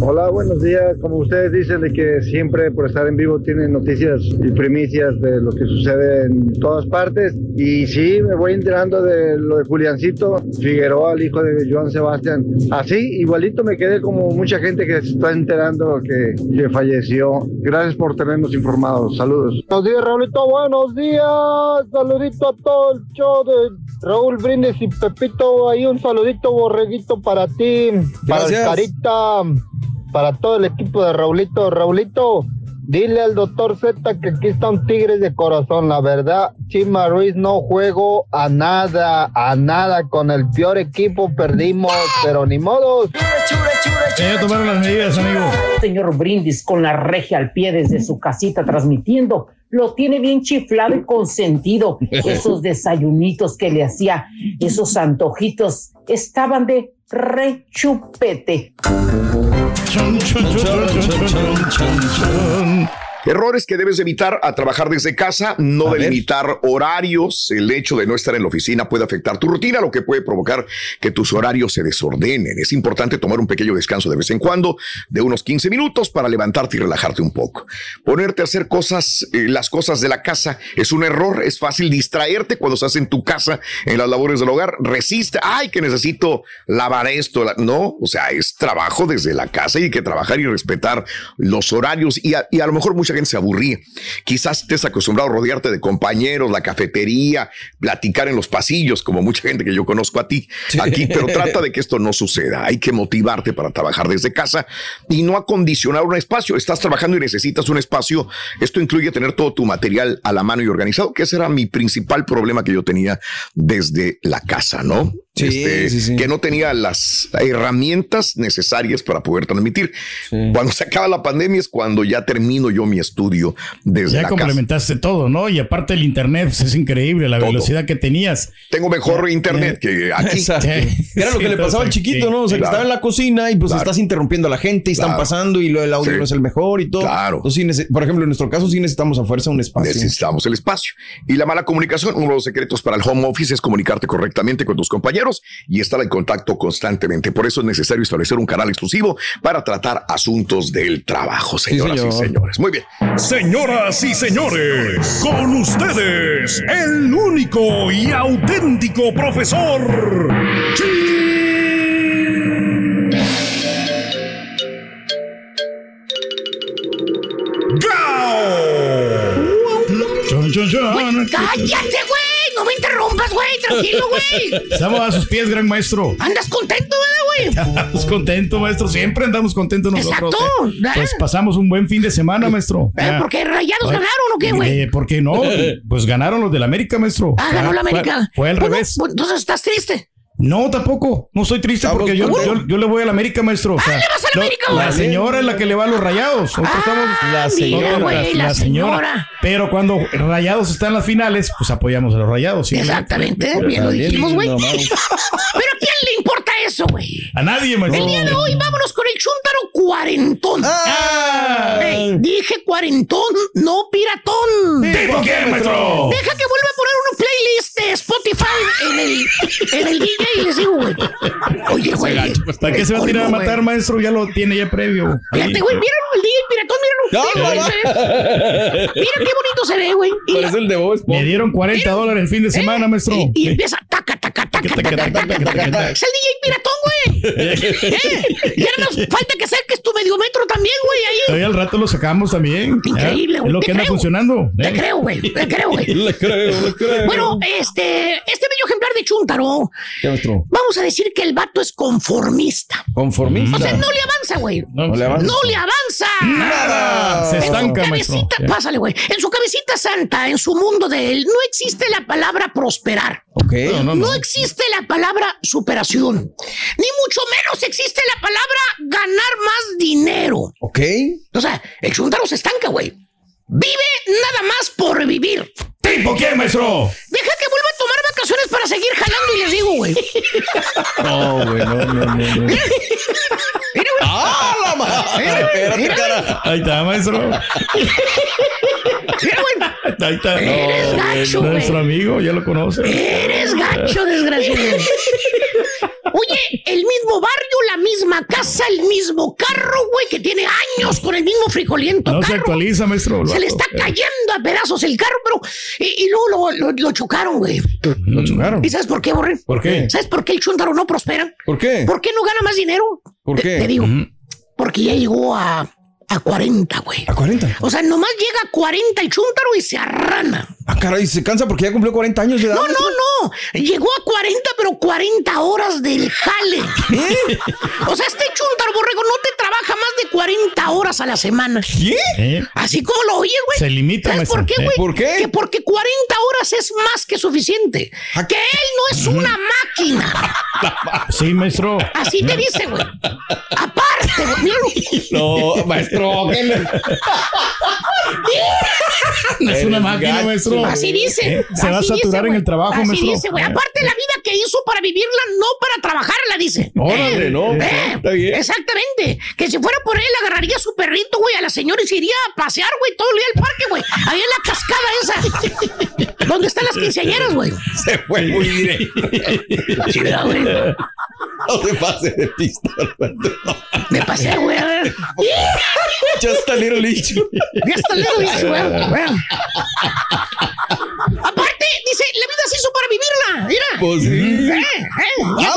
Hola, buenos días. Como ustedes dicen de que siempre por estar en vivo tienen noticias y primicias de lo que sucede en todas partes. Y sí, me voy enterando de lo de Juliancito Figueroa, el hijo de Joan Sebastián. Así, igualito me quedé como mucha gente que se está enterando que, que falleció. Gracias por tenernos informados. Saludos. Buenos días, Raulito. Buenos días. Saludito a todo el show de Raúl Brindis y Pepito. Ahí un saludito borreguito para ti. Para el. Carita para todo el equipo de Raulito. Raulito, dile al doctor Z que aquí está un Tigres de corazón. La verdad, Chima Ruiz no juego a nada, a nada. Con el peor equipo perdimos, pero ni modo. Ya tomaron las medidas, amigo. Señor Brindis con la regia al pie desde su casita transmitiendo. Lo tiene bien chiflado y consentido. <laughs> Esos desayunitos que le hacía, esos antojitos, estaban de rechupete. 천천천천천천천 Errores que debes evitar a trabajar desde casa, no A ver. delimitar horarios. El hecho de no estar en la oficina puede afectar tu rutina, lo que puede provocar que tus horarios se desordenen. Es importante tomar un pequeño descanso de vez en cuando, de unos 15 minutos, para levantarte y relajarte un poco. Ponerte a hacer cosas, eh, las cosas de la casa, es un error. Es fácil distraerte cuando estás en tu casa, en las labores del hogar. Resiste. Ay, que necesito lavar esto. la-". No, o sea, es trabajo desde la casa y hay que trabajar y respetar los horarios. Y a, y a lo mejor mucha se aburría. Quizás estés acostumbrado a rodearte de compañeros, la cafetería, platicar en los pasillos, como mucha gente que yo conozco a ti aquí, pero trata de que esto no suceda. Hay que motivarte para trabajar desde casa y no acondicionar un espacio. Estás trabajando y necesitas un espacio. Esto incluye tener todo tu material a la mano y organizado, que ese era mi principal problema que yo tenía desde la casa, ¿no? Sí, Este, sí, sí. que no tenía las herramientas necesarias para poder transmitir. Cuando se acaba la pandemia es cuando ya termino yo mi estudio desde Ya la casa. complementaste todo, ¿no? Y aparte el internet pues, es increíble, la velocidad que tenías. Tengo mejor internet que aquí. Exacto. <laughs> Era lo que le pasaba al chiquito, ¿no? O sea, que estaba en la cocina y pues estás interrumpiendo a la gente y están Claro. pasando y lo del audio Sí. no es el mejor y todo. Claro. Entonces, por ejemplo, en nuestro caso sí necesitamos a fuerza un espacio. Necesitamos el espacio. Y la mala comunicación, uno de los secretos para el home office es comunicarte correctamente con tus compañeros y estar en contacto constantemente. Por eso es necesario establecer un canal exclusivo para tratar asuntos del trabajo, señoras y señor. señores. Muy bien. Señoras y señores, con ustedes, el único y auténtico profesor. Chon. ¡Cállate, güey! ¡No me interrumpas, güey! ¡Tranquilo, güey! <laughs> Estamos a sus pies, gran maestro. ¿Andas contento, verdad, güey? <laughs> Estamos contentos, maestro. Siempre andamos contentos nosotros. Exacto. ¿eh? Pues pasamos un buen fin de semana, maestro. ¿Eh? ¿Por qué rayados ganaron o qué, güey? Eh, ¿Por qué no? <laughs> Pues ganaron los del América, maestro. Ah, ganó la Fue- América. Fue, al Bueno, revés. pues, entonces estás triste. No, tampoco. No estoy triste porque yo, yo, yo le voy al América, maestro. O sea, le vas al lo- América, la señora es la que le va a los rayados. Nosotros estamos. La mira, güey, la señora. Pero cuando rayados están en las finales, pues apoyamos a los rayados. ¿sí? Exactamente, bien lo dijimos, güey. <laughs> Pero ¿a quién le importa eso, güey? A nadie, maestro. El día de hoy vámonos con el chúntaro cuarentón. Ah. Dije cuarentón, no piratón. ¿Y por qué, maestro? Deja que vuelva a poner una playlist de Spotify en el, en el DJ y les digo, güey. Oye, güey. ¿Para qué se va a tirar a matar, maestro? Ya lo tiene ya previo. Fíjate, güey, míralo, el DJ míralo. Mira, se ve. Mira qué bonito se ve, güey. Parece el de vos. Me dieron 40 dólares el fin de semana, maestro. Y empieza taca, taca, taca, taca, taca, taca, taca. Es el DJ piratón, güey. <laughs> ¿Eh? Y ahora nos falta que saques tu medio metro también, güey, ahí. Al rato lo sacamos también. Increíble, güey. Es lo que anda funcionando. Te ¿eh? creo, güey. Te creo, güey. <laughs> Le creo, le creo. Bueno, este, este bello ejemplar de Chuntaro, ¿Qué, maestro? vamos a decir que el vato es conformista. Conformista. O sea, no le avanza, güey. No le avanza. No le avanza. Nada. Se En su estanca, maestro. cabecita, pásale, güey. En su cabecita santa, en su mundo de él, no existe la palabra prosperar. Ok. No, no, No no. existe la palabra superación. Ni mucho menos existe la palabra ganar más dinero. Ok. O sea, el chuntaro se estanca, güey. Vive nada más por vivir. ¿Y por qué, maestro? Deja que vuelva a tomar vacaciones para seguir jalando y les digo, güey. No, güey, no, no, no. no. ¡Ah, la madre! Espérate, cara. Ahí está, maestro. Mira, güey. Ahí está. Eres No, gacho, güey, güey. Nuestro amigo, ya lo conoce. Eres gacho, desgraciado. Oye, el mismo barrio, la misma casa, el mismo carro, güey, que tiene años con el mismo frijoliento No se actualiza, maestro. Se le está cayendo a pedazos el carro, pero. Y, y luego lo, lo- lo chocaron, güey. Lo chocaron. ¿Y sabes por qué, Borre? ¿Por qué? ¿Sabes por qué el chúntaro no prospera? ¿Por qué? ¿Por qué no gana más dinero? ¿Por qué? Te, digo. Porque ya llegó a, a 40, güey. ¿A 40? O sea, nomás llega a 40 el chúntaro y se arrana. Ah, caray, se cansa porque ya cumplió 40 años de edad. No, no, no. Llegó a 40, pero 40 horas del jale. O sea, este chúntaro borrego no te trabaja más de 40 horas a la semana. ¿Eh? Así como lo oyes, güey. Se limita, ¿Sabes por qué, güey? ¿Eh? ¿Por qué? Que porque 40 horas es más que suficiente. Que él no es una máquina. Sí, maestro. Así te dice, güey. Aparte, güey. Míralo. No, maestro, ¿qué le- No es una máquina, gacho. maestro. Así dice. ¿Eh? Se va a saturar dice, en el trabajo, Así maestro. dice, güey. Eh. Aparte, la vida que hizo para vivirla, no para trabajarla, dice. Órale, no, Eh, está bien. Exactamente. Que si fuera por él, agarraría a su perrito, güey, a la señora y se iría a pasear, güey, todo el día al parque, güey. Ahí en la cascada esa. <laughs> donde están las quinceañeras, güey. Se fue muy directo. ¿verdad, güey? <laughs> <laughs> No se pase de pista. Me pasé, güey, a. Just a little issue. Ya está lejos, dice, güey. <laughs> Aparte, dice, la vida se hizo para vivirla. Mira. Pues sí. Eh, eh, ya,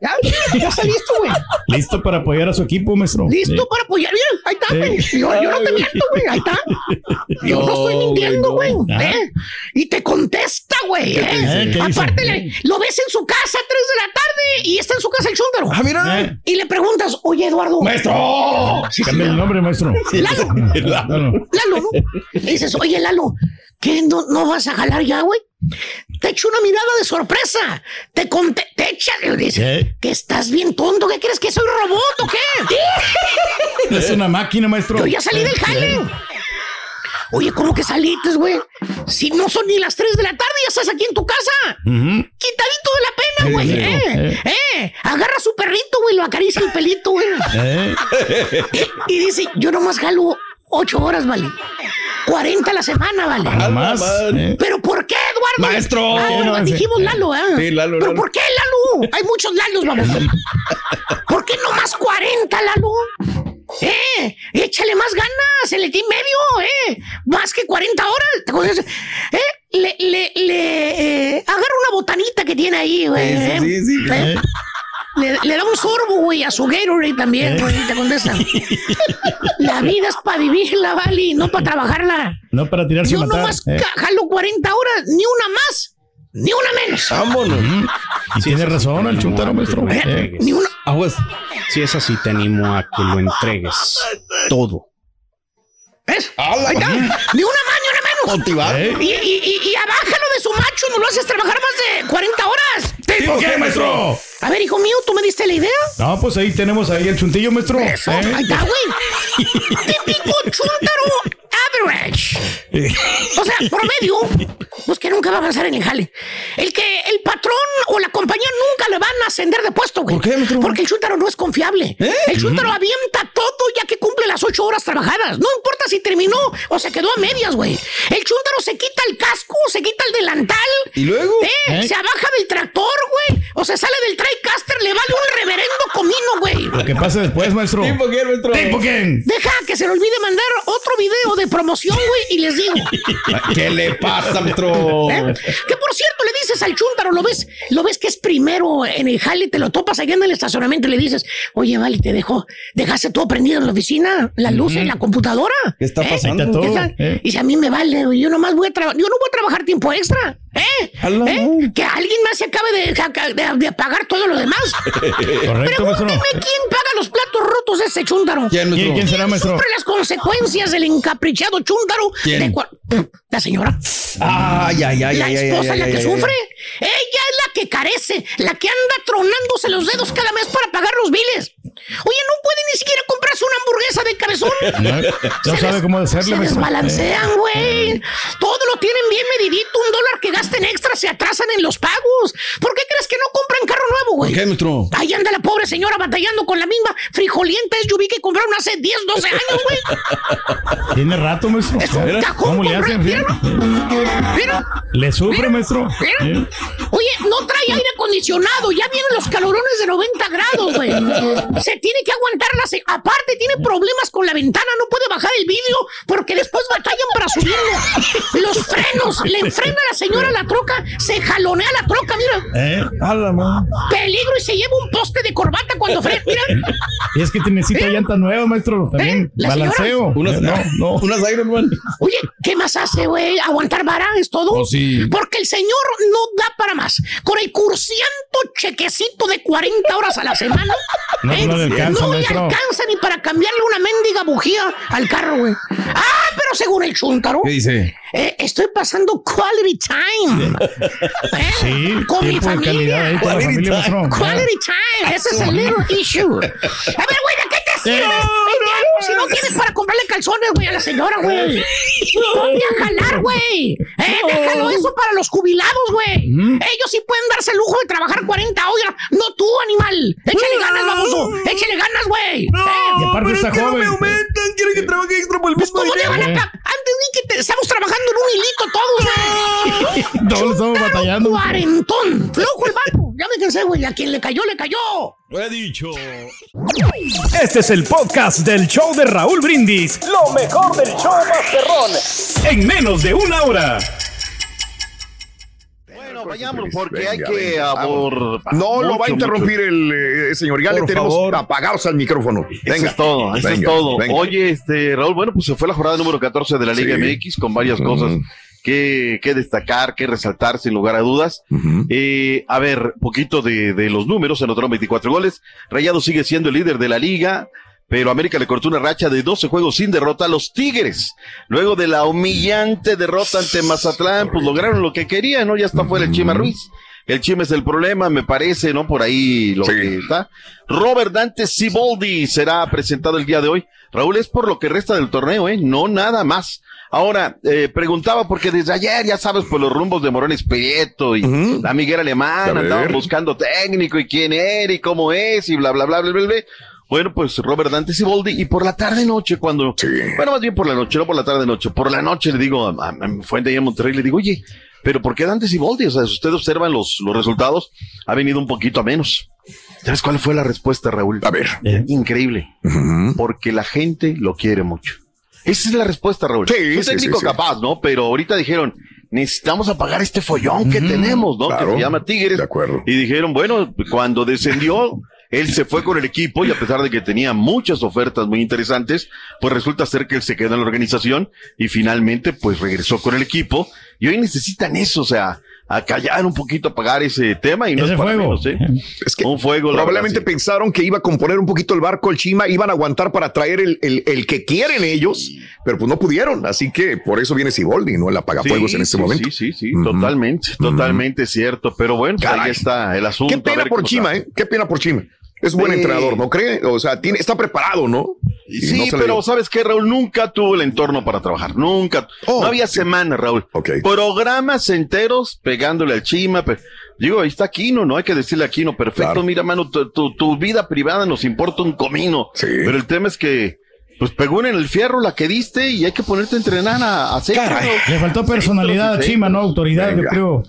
ya, ya está listo, güey. Listo para apoyar a su equipo, maestro. Listo Sí. para apoyar. Mira, ahí está, Sí. güey. Yo, yo no te miento, güey. Ahí está. <laughs> Yo no, estoy mintiendo, güey. ¿eh? Y te contesta, güey. ¿Qué te ¿eh? Aparte, le- lo ves en su casa a 3 de la tarde y está en su casa el chúndaro. Ah, mira. Eh. Y le preguntas, oye, Eduardo. ¡Maestro! Sí, Cambia el nombre, maestro. Lalo. Lalo. Lalo, ¿no? Le dices, oye, Lalo, ¿qué? ¿No, no vas a jalar ya, güey? Te echo una mirada de sorpresa. Te conté, te echa, dice, ¿Qué? que estás bien tonto. ¿Qué crees que soy robot o qué? <laughs> Es una máquina, maestro. Yo ya salí del jale. Oye, ¿cómo que saliste, güey? Si no son ni las 3 de la tarde, ya estás aquí en tu casa. Ujú. Quitadito de la pena, güey. Sí, eh, eh. Agarra a su perrito, güey, lo acaricia el pelito, güey. ¿Eh? Y dice, yo nomás jalo 8 horas, vale. 40 a la semana, vale. Nada más. ¿eh? ¿Pero por qué, Eduardo? Maestro. Ah, dijimos Lalo, ¿ah? Sí, Lalo, ¿Pero Lalo. por qué, Lalo? Hay muchos Lalos, vamos. <laughs> ¿Por qué no más 40, Lalo? ¡Eh! ¡Échale más ganas! ¡Se le di medio, eh! Más que 40 horas. ¿Eh? Le, le, le, eh, agarra una botanita que tiene ahí, güey. Sí, ¿eh? sí, sí, sí. ¿Eh? Le, le da un sorbo, güey, a su Gatorade también, güey. Te contesta. <laughs> La vida es para vivirla, vale, no para trabajarla. No para tirarse Yo nomás ¿eh? jalo 40 horas, ni una más, ni una menos. Vámonos. Y tiene razón el chuntaro, maestro. ¿eh? Ni una. Aguas. Si es así, te animo a que lo entregues todo. ¿Ves? Ah, Ahí está. Ni una más, ni una menos. Motivar. ¿Eh? Y, y, y, y abájalo de su macho, no lo haces trabajar más de 40 horas. ¿Tipo qué, maestro? A ver, hijo mío, ¿tú me diste la idea? No, pues ahí tenemos ahí el chuntillo, maestro. Eso, ¿eh? ahí está, güey. Típico chúntaro average. O sea, promedio, pues que nunca va a avanzar en el jale. El que el patrón o la compañía nunca le van a ascender de puesto, güey. ¿Por qué, maestro? Porque el chúntaro no es confiable. ¿Eh? El chúntaro avienta todo las ocho horas trabajadas. No importa si terminó o se quedó a medias, güey. El chúntaro se quita el casco, se quita el delantal. ¿Y luego? ¿Eh? ¿Eh? Se abaja del tractor, güey. O se sale del TriCaster, le vale un reverendo comino, güey. Lo que pase después, maestro. ¿Tipo qué, maestro? ¿Tipo quién? Deja que se le olvide mandar otro video de promoción, güey, y les digo. <laughs> ¿Qué le pasa, maestro? ¿eh? Que por cierto, le dices al chúntaro, lo ves, lo ves que es primero en el jale, te lo topas allá en el estacionamiento y le dices, oye, vale, te dejo, dejaste todo prendido en la oficina, la luz en la computadora. ¿Qué está ¿Eh? pasando? Ahí está todo. Esa- ¿eh? Y si a mí me vale, yo nomás voy a trabajar, yo no voy a trabajar tiempo extra, ¿eh? ¿Eh? Que alguien más se acabe de, de- de pagar todo lo demás. <laughs> Correcto, maestro. Pregúnteme quién paga los platos rotos de ese chúndaro. ¿Quién? ¿Quién, quién será, maestro? Sufre las consecuencias del encaprichado chúndaro. ¿Quién? de la señora. Ay, ay, ay, la ay, ay, esposa ay, la que ay, sufre. ay. Ella es la que carece, la que anda tronándose los dedos cada mes para pagar los biles. Oye, no puede ni siquiera comprarse una hamburguesa de cabezón. <laughs> No, no sabe cómo hacerle, Se desbalancean, güey. Todo lo tienen bien medidito. Un dólar que gasten extra se atrasan en los pagos. ¿Por qué crees que no compran carro nuevo, güey? ¿Por qué, maestro? Ahí anda la pobre señora batallando con la misma frijolienta SUV que compraron hace 10, 12 años, güey. <laughs> Tiene rato, maestro. Es un cajón ¿Cómo le hacen? Mira. Le sufre, maestro. mira. Oye, no trae aire acondicionado. Ya vienen los calorones de 90 grados, güey. Se tiene que aguantar la... se- Aparte, tiene problemas con la ventana. No puede bajar el vidrio porque después batallan para subirlo. Los frenos. Le enfrena a la señora la troca. Se jalonea la troca, mira. ¿Eh? A la madre. Peligro y se lleva un poste de corbata cuando frena. Mira. Y es que te necesita llanta nueva, maestro. También. ¿Eh? Balanceo. Unas, no, no. unas Iron Man. Oye, ¿qué más hace, güey? ¿Aguantar vara es todo? Oh, sí. Porque el señor no da para más. Con el cursiento chequecito de 40 horas a la semana. No, ¿eh? no le alcanza, No le maestro. alcanza ni para cambiarle una mendiga bujía al carro, güey. Ah, pero según el chuntaro. ¿Qué dice? eh, estoy pasando quality time. ¿Eh? Sí, Con mi familia. ahí con la Quality familia, time. Quality time. Ese es el little issue. A ver, güey, ¿de qué te sirves? Si no tienes para comprarle calzones, güey, a la señora, güey. Ponte a jalar, güey. Eh, déjalo eso para los jubilados, güey. Ellos sí pueden darse el lujo de trabajar 40 horas. No tú, animal. Échale ganas, baboso. Échale ganas, güey. Eh, Y aparte está joven. aumentan, quieren que trabaje extra por el pues, ¿cómo te van a Eh. Antes vi que te- estamos trabajando en un hilito todos, güey. Todos estamos batallando. Cuarentón. Flojo el banco. Ya me cansé, güey. A quien le cayó, le cayó. Lo he dicho. Este es el podcast del show de Raúl Brindis. Lo mejor del show Masterrón. En menos de una hora. Bueno, vayámonos porque hay que venga, abor- No lo va a mucho, interrumpir el eh, señor. Ya Por le tenemos favor. apagados al micrófono. Eso Venga. es todo, eso es todo. venga. Oye, este, Raúl, bueno, pues se fue la jornada número 14 de la Liga Sí. MX con varias cosas que, que destacar, que resaltar, sin lugar a dudas. Eh, a ver, poquito de, de los números, anotaron 24 goles. Rayado sigue siendo el líder de la liga. Pero América le cortó una racha de 12 juegos sin derrota a los Tigres. Luego de la humillante derrota ante Mazatlán, pues lograron lo que querían, ¿no? Ya está fuera el Chima Ruiz. El Chima es el problema, me parece, ¿no? Por ahí lo que está. Robert Dante Siboldi será presentado el día de hoy. Raúl, es por lo que resta del torneo, ¿eh? No nada más. Ahora, eh, preguntaba, porque desde ayer, ya sabes, por los rumbos de Morones Prieto y la Miguel Alemán, andaban buscando técnico y quién era y cómo es y bla, bla, bla, bla, bla, bla. Bueno, pues Robert Dante Siboldi, y por la tarde noche, cuando, bueno, más bien por la noche, no por la tarde noche, por la noche le digo a, a, a mi fuente allá en Monterrey, le digo, oye, pero ¿por qué Dante Siboldi? O sea, si ustedes observan los, los resultados, ha venido un poquito a menos. ¿Sabes cuál fue la respuesta, Raúl? A ver. Increíble. Porque la gente lo quiere mucho. Esa es la respuesta, Raúl. Sí, un sí, técnico sí, capaz, ¿no? Pero ahorita dijeron, necesitamos apagar este follón que tenemos, ¿no? claro. Que se llama Tigres. De acuerdo. Y dijeron, bueno, cuando descendió, él se fue con el equipo y a pesar de que tenía muchas ofertas muy interesantes, pues resulta ser que él se quedó en la organización y finalmente pues regresó con el equipo y hoy necesitan eso, o sea, a callar un poquito, apagar ese tema y no Ese es para fuego. menos, ¿eh? Es que un fuego. Probablemente verdad, sí. pensaron que iba a componer un poquito el barco el Chima, iban a aguantar para traer el, el, el que quieren ellos, pero pues no pudieron. Así que por eso viene Siboldi, no el apagafuegos Sí, en este sí, momento. Sí, sí, sí, totalmente, totalmente cierto. Pero bueno, pues ahí Caray. está el asunto. Qué pena por Chima. ¿eh? Qué pena por Chima. Es buen Sí. entrenador, ¿no cree? O sea, tiene, está preparado, ¿no? Y Sí, no pero. ¿sabes qué, Raúl? Nunca tuvo el entorno para trabajar. Nunca. Oh, no había semana, Raúl. Programas enteros pegándole al chima. pe- Digo, ahí está Aquino, no hay que decirle a Aquino, perfecto, mira, mano, tu, tu- tu vida privada nos importa un comino. Pero el tema es que, pues pegó en el fierro la que diste y hay que ponerte a entrenar a, a seco, ¿no? Le faltó personalidad a Chima, ¿no? Autoridad, yo creo.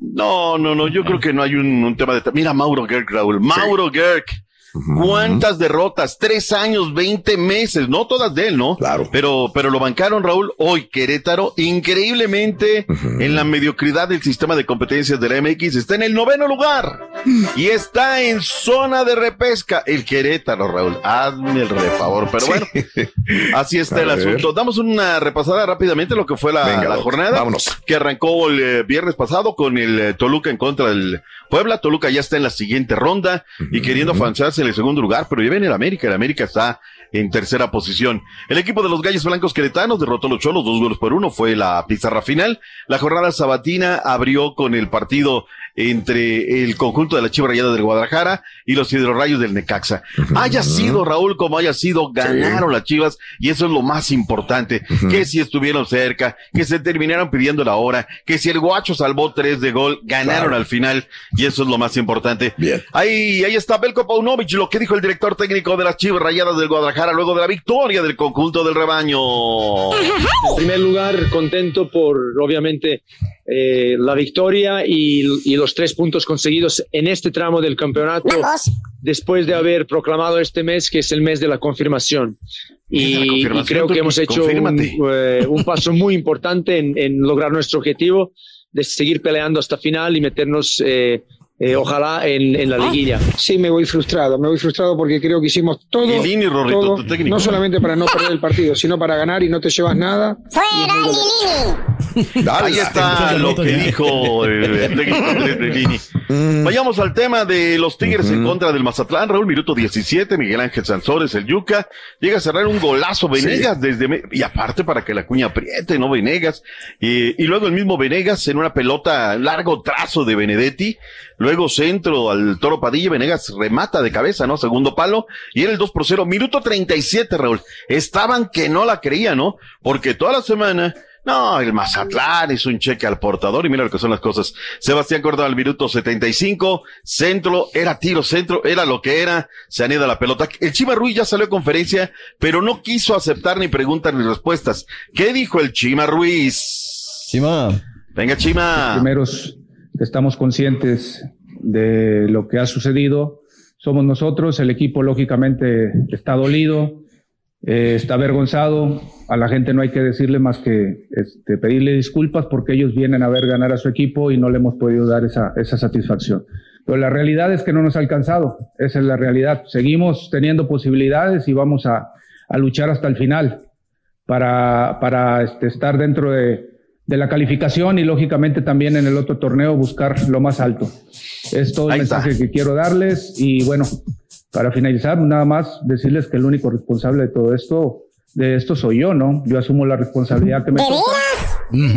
No, no, no, yo creo que no hay un, un tema de... Mira, Mauro Gerg, Raúl. Mauro Gerg. ¿Cuántas derrotas? Tres años, veinte meses, no todas de él, ¿no? Claro. Pero, pero lo bancaron, Raúl. Hoy Querétaro, increíblemente, en la mediocridad del sistema de competencias de la MX, está en el noveno lugar. Y está en zona de repesca. El Querétaro, Raúl. Hazme el re favor. Pero bueno, así está A el ver. asunto. Damos una repasada rápidamente lo que fue la, Venga, la Doc, jornada. vámonos. Que arrancó el eh, viernes pasado con el eh, Toluca en contra del Puebla. Toluca ya está en la siguiente ronda y queriendo avanzarse en el segundo lugar, pero ya viene el América. El América está en tercera posición. El equipo de los Gallos Blancos Queretanos derrotó a los Cholos dos goles por uno. Fue la pizarra final. La jornada sabatina abrió con el partido entre el conjunto de la Chiva Rayada del Guadalajara y los Hidrorrayos del Necaxa. Haya sido, Raúl, como haya sido, ganaron las Chivas y eso es lo más importante. Que si estuvieron cerca, que se terminaron pidiendo la hora, que si el Guacho salvó tres de gol, ganaron Claro. al final y eso es lo más importante. Ahí, ahí está Belko Paunovic, lo que dijo el director técnico de las Chivas Rayadas del Guadalajara luego de la victoria del conjunto del rebaño. En primer lugar, contento por, obviamente, eh, la victoria y, y los tres puntos conseguidos en este tramo del campeonato, después de haber proclamado este mes que es el mes de la confirmación. Y, y creo que hemos hecho un, eh, un paso muy importante en, en lograr nuestro objetivo de seguir peleando hasta final y meternos, eh, eh, ojalá, en, en la liguilla. Sí, me voy frustrado. Me voy frustrado porque creo que hicimos todo. Y Lini, Rorrito, todo, tu técnico. no solamente para no perder el partido, sino para ganar y no te llevas nada. Ahí está lo que dijo el, <laughs> técnico Andrés Lilini. Vayamos al tema de los Tigres en contra del Mazatlán. Raúl, minuto 17, Miguel Ángel Sansores, el Yuca, llega a cerrar un golazo Venegas desde, y aparte para que la cuña apriete, ¿no? Venegas. Y, y luego el mismo Venegas en una pelota, largo trazo de Benedetti. Luego centro al Toro Padilla, Venegas remata de cabeza, ¿no? Segundo palo. Y era el 2 por 0. Minuto 37, Raúl. Estaban que no la creían, ¿no? Porque toda la semana no, el Mazatlán hizo un cheque al portador y mira lo que son las cosas. Sebastián Córdoba al minuto 75, centro, era tiro centro, era lo que era, se anida la pelota. El Chima Ruiz ya salió a conferencia, pero no quiso aceptar ni preguntas ni respuestas. ¿Qué dijo el Chima Ruiz? Chima. Venga, Chima. primeros estamos conscientes de lo que ha sucedido somos nosotros. El equipo, lógicamente, está dolido, eh, está avergonzado. A la gente no hay que decirle más que este, pedirle disculpas porque ellos vienen a ver ganar a su equipo y no le hemos podido dar esa, esa satisfacción. Pero la realidad es que no nos ha alcanzado. Esa es la realidad. Seguimos teniendo posibilidades y vamos a, a luchar hasta el final para, para este, estar dentro de, de la calificación y lógicamente también en el otro torneo buscar lo más alto. Es todo el mensaje que quiero darles y bueno, para finalizar, nada más decirles que el único responsable de todo esto, de esto soy yo, ¿no? Yo asumo la responsabilidad que me toca. Y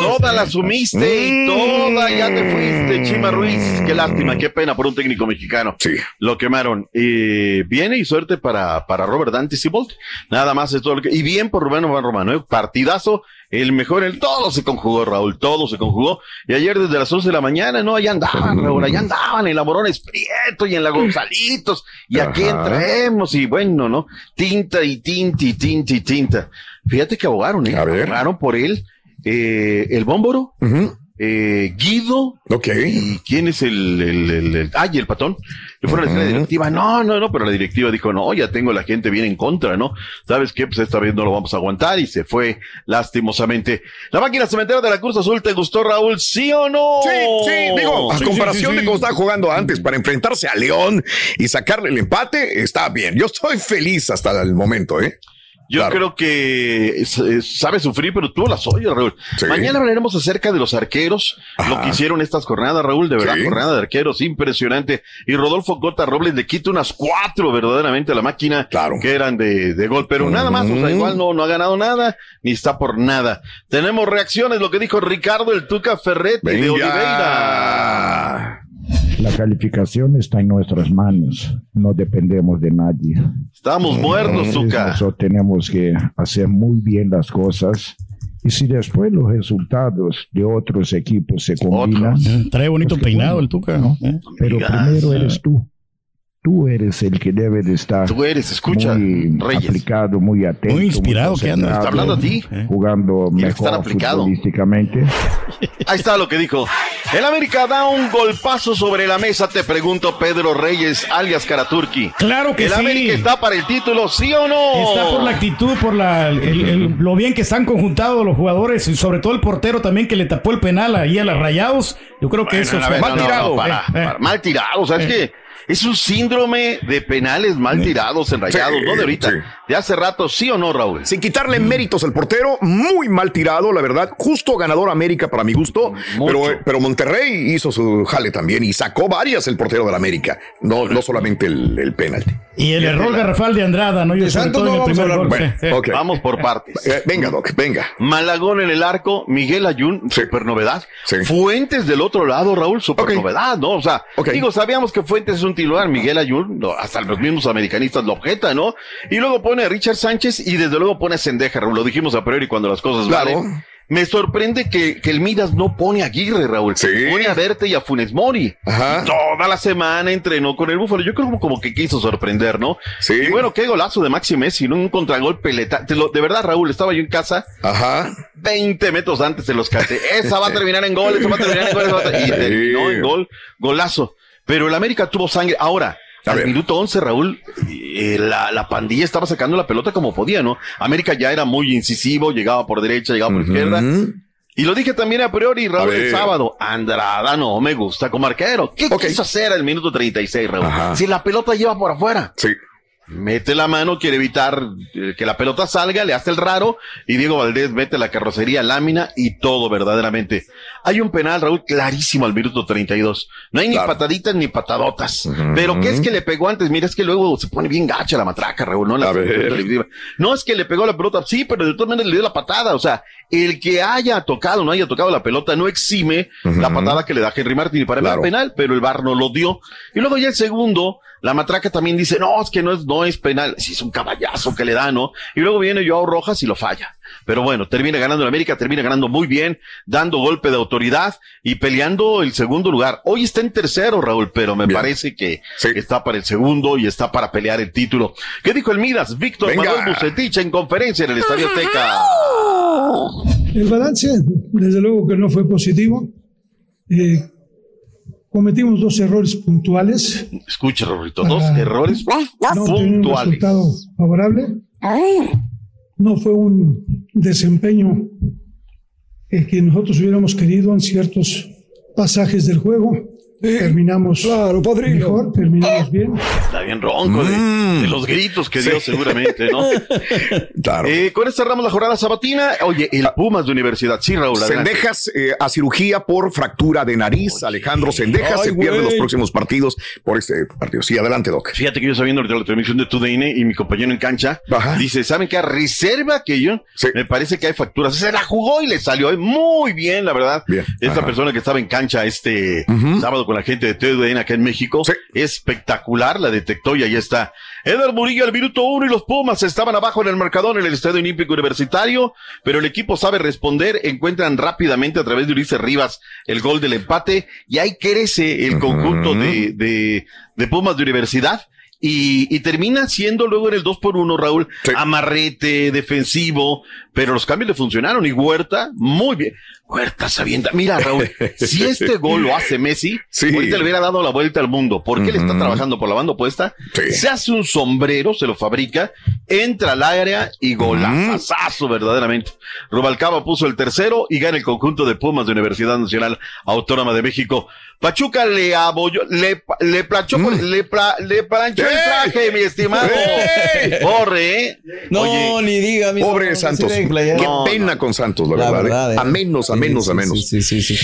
toda la asumiste y toda ya te fuiste, Chima Ruiz. Qué lástima, qué pena por un técnico mexicano. Sí. Lo quemaron. Eh, viene y suerte para, para Robert Dante Sibold. Nada más es todo lo que. Y bien por Rubén Juan Romano, ¿eh? Partidazo, el mejor, el todo se conjugó, Raúl, todo se conjugó. Y ayer desde las 11 de la mañana, ¿no? Allá andaban, Raúl, allá andaban en la Morones Prieto y en la Gonzalitos. Y aquí entremos y bueno, ¿no? Tinta y tinta y tinta y tinta. Fíjate que abogaron, ¿eh? Abogaron por él. Eh, el Bómboro, eh, Guido. ¿Y quién es el, el, el, el- ah, y el patón? Le fueron a decir a la directiva, no, no, no, pero la directiva dijo, no, ya tengo la gente bien en contra, ¿no? ¿Sabes qué? Pues esta vez no lo vamos a aguantar y se fue lastimosamente. La máquina cementera de la Cruz Azul, ¿te gustó, Raúl? ¿Sí o no? Sí, sí, digo, a Sí, comparación sí, sí, de cómo estaba jugando antes para enfrentarse a León y sacarle el empate, está bien. Yo estoy feliz hasta el momento, ¿eh? Yo creo que sabe sufrir, pero tuvo las ollas, Raúl. Mañana hablaremos acerca de los arqueros, lo que hicieron estas jornadas, Raúl, de verdad, Sí. jornada de arqueros, impresionante. Y Rodolfo Cota Robles le quita unas cuatro verdaderamente a la máquina que eran de, de gol, pero nada más, o sea, igual no, no ha ganado nada, ni está por nada. Tenemos reacciones, lo que dijo Ricardo el Tuca Ferretti de Oliveira. La calificación está en nuestras manos, no dependemos de nadie. Estamos muertos, Entonces, Tuca. Nosotros tenemos que hacer muy bien las cosas y si después los resultados de otros equipos se combinan, Trae bonito peinado el Tuca. ¿eh? pero primero eres tú. Tú eres el que debe de estar Tú eres, escucha, muy Reyes. aplicado, muy atento, Muy inspirado que anda. Está hablando a ti. jugando Tienes que estar mejor aplicado. futbolísticamente. Ahí está lo que dijo. El América da un golpazo sobre la mesa, te pregunto, Pedro Reyes, alias Karaturki. Claro que ¿El sí. América está para el título, sí o no? Está por la actitud, por la, el- el- lo bien que están conjuntados los jugadores y sobre todo el portero también que le tapó el penal ahí a los rayados. Yo creo que eso Bueno, fue no, no, no, para, Eh, eh. para, mal tirado, o sea, es un síndrome de penales mal tirados en rayados, Sí, no de ahorita, sí. de hace rato, ¿sí o no, Raúl? Sin quitarle méritos al portero, muy mal tirado, la verdad. Justo ganador América para mi gusto. Pero, pero Monterrey hizo su jale también y sacó varias el portero del América. No, no solamente el, el penalti. Y el error garrafal de Andrada, ¿no? Y primer gol. Bueno, Sí, sí. ok. Vamos por partes. Eh, venga, Doc, venga. Malagón en el arco, Miguel Ayun, super novedad. Fuentes del otro lado, Raúl, super novedad, ¿no? O sea, digo, sabíamos que Fuentes es un titular, Miguel Ayun, no, hasta los mismos americanistas lo objetan, ¿no? Y luego pone a Richard Sánchez y desde luego pone a Sendeja, Raúl, lo dijimos a priori cuando las cosas Claro. valen. Me sorprende que, que el Midas no pone a Aguirre, Raúl. Pone a Verte y a Funes Mori. Y Toda la semana entrenó con el Búfalo. Yo creo como, como que quiso sorprender, ¿no? Sí. Y bueno, qué golazo de Maxi Messi, ¿no? Un contragolpe leta. Te lo- de verdad, Raúl, estaba yo en casa. Ajá. 20 metros antes se los canté. Esa va a <laughs> terminar en gol, esa va a terminar en gol. esa va a ter- Y Sí. terminó en gol, golazo. Pero el América tuvo sangre. Ahora, al minuto 11, Raúl, eh, la, la pandilla estaba sacando la pelota como podía, ¿no? América ya era muy incisivo, llegaba por derecha, llegaba por izquierda. Y lo dije también a priori, Raúl, A el sábado. Andrada no me gusta como arquero. ¿Qué quiso hacer al minuto 36, Raúl? Si la pelota lleva por afuera. Sí. Mete la mano, quiere evitar eh, que la pelota salga, le hace el raro y Diego Valdés mete la carrocería, lámina y todo verdaderamente. Hay un penal, Raúl, clarísimo al minuto 32. No hay ni pataditas ni patadotas. Pero ¿qué es que le pegó antes? Mira, es que luego se pone bien gacha la matraca, Raúl, ¿no? La. No es que le pegó la pelota, sí, pero de todas maneras le dio la patada. O sea, el que haya tocado, no haya tocado la pelota, no exime la patada que le da Henry Martin. Y para mí era penal, pero el VAR no lo dio. Y luego ya el segundo, la matraca también dice, no, es que no es, no es penal. Sí, es un caballazo que le da, ¿no? Y luego viene Joao Rojas y lo falla. Pero bueno, termina ganando el América, termina ganando muy bien, dando golpe de autoridad y peleando el segundo lugar. Hoy está en tercero, Raúl, pero me parece que está para el segundo y está para pelear el título. ¿Qué dijo el Midas? Víctor Venga. Manuel Bucetich en conferencia en el Estadio Azteca. El balance, desde luego que no fue positivo. Eh, cometimos dos errores puntuales. Escucha, Rorrito, dos errores No obtuvimos un puntuales. resultado favorable. No fue un desempeño que nosotros hubiéramos querido en ciertos pasajes del juego. Terminamos mejor, terminamos bien. Está bien ronco de, de los gritos que dio seguramente, ¿no? <laughs> Claro. Eh, con esta cerramos la jornada sabatina. Oye, el Pumas de Universidad. Sí, Raúl. adelante. Sendejas eh, a cirugía por fractura de nariz. Alejandro Sendejas Ay, se pierde güey. los próximos partidos por este partido. Sí, adelante, Doc. Fíjate que yo estaba viendo ahorita la transmisión de TUDN y mi compañero en cancha dice, ¿saben qué? Reserva que yo, me parece que hay facturas. Se la jugó y le salió eh, muy bien, la verdad. Esta Ajá. persona que estaba en cancha este sábado con la gente de TUDN acá en México, espectacular, la detectó y ahí está. Eder Murillo al minuto uno y los Pumas estaban abajo en el marcador en el Estadio Olímpico Universitario, pero el equipo sabe responder, encuentran rápidamente a través de Ulises Rivas el gol del empate y ahí crece el conjunto de, de, de Pumas de Universidad. Y, y termina siendo luego en el 2 por 1 Raúl, amarrete, defensivo, pero los cambios le funcionaron y Huerta, muy bien. Huerta sabiendo, mira Raúl, <laughs> si este gol lo hace Messi, ahorita le hubiera dado la vuelta al mundo, porque él está trabajando por la banda opuesta, se hace un sombrero, se lo fabrica, entra al área y golazazo verdaderamente. Rubalcaba puso el tercero y gana el conjunto de Pumas de Universidad Nacional Autónoma de México. Pachuca le abolló, le, le planchó, por- le, pla- le planchó el traje, mi estimado. Corre, ¿eh? No, ni diga. mi Pobre no, Santos. Qué No, pena con Santos, la, La verdad. verdad, ¿eh? eh. A menos, a Sí, menos, a menos. sí, sí, sí.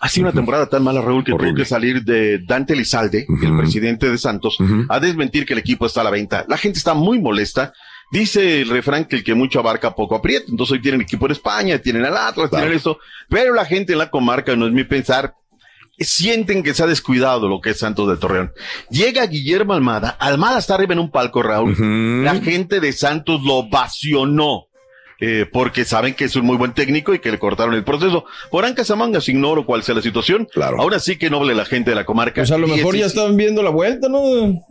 Ha sido una temporada tan mala, Raúl, que tuvo que salir de Dante Lizalde, el presidente de Santos, a desmentir que el equipo está a la venta. La gente está muy molesta. Dice el refrán que el que mucho abarca poco aprieta. Entonces hoy tienen equipo en España, tienen al Atlas, tienen esto. Pero la gente en la comarca, no es mi pensar, sienten que se ha descuidado lo que es Santos de Torreón. Llega Guillermo Almada, Almada está arriba en un palco, Raúl. La gente de Santos lo ovacionó. Eh, porque saben que es un muy buen técnico y que le cortaron el proceso. Por Ancasamangas ignoro cuál sea la situación. Claro. Ahora sí que noble la gente de la comarca. Pues a lo mejor es- ya estaban viendo la vuelta, ¿no? un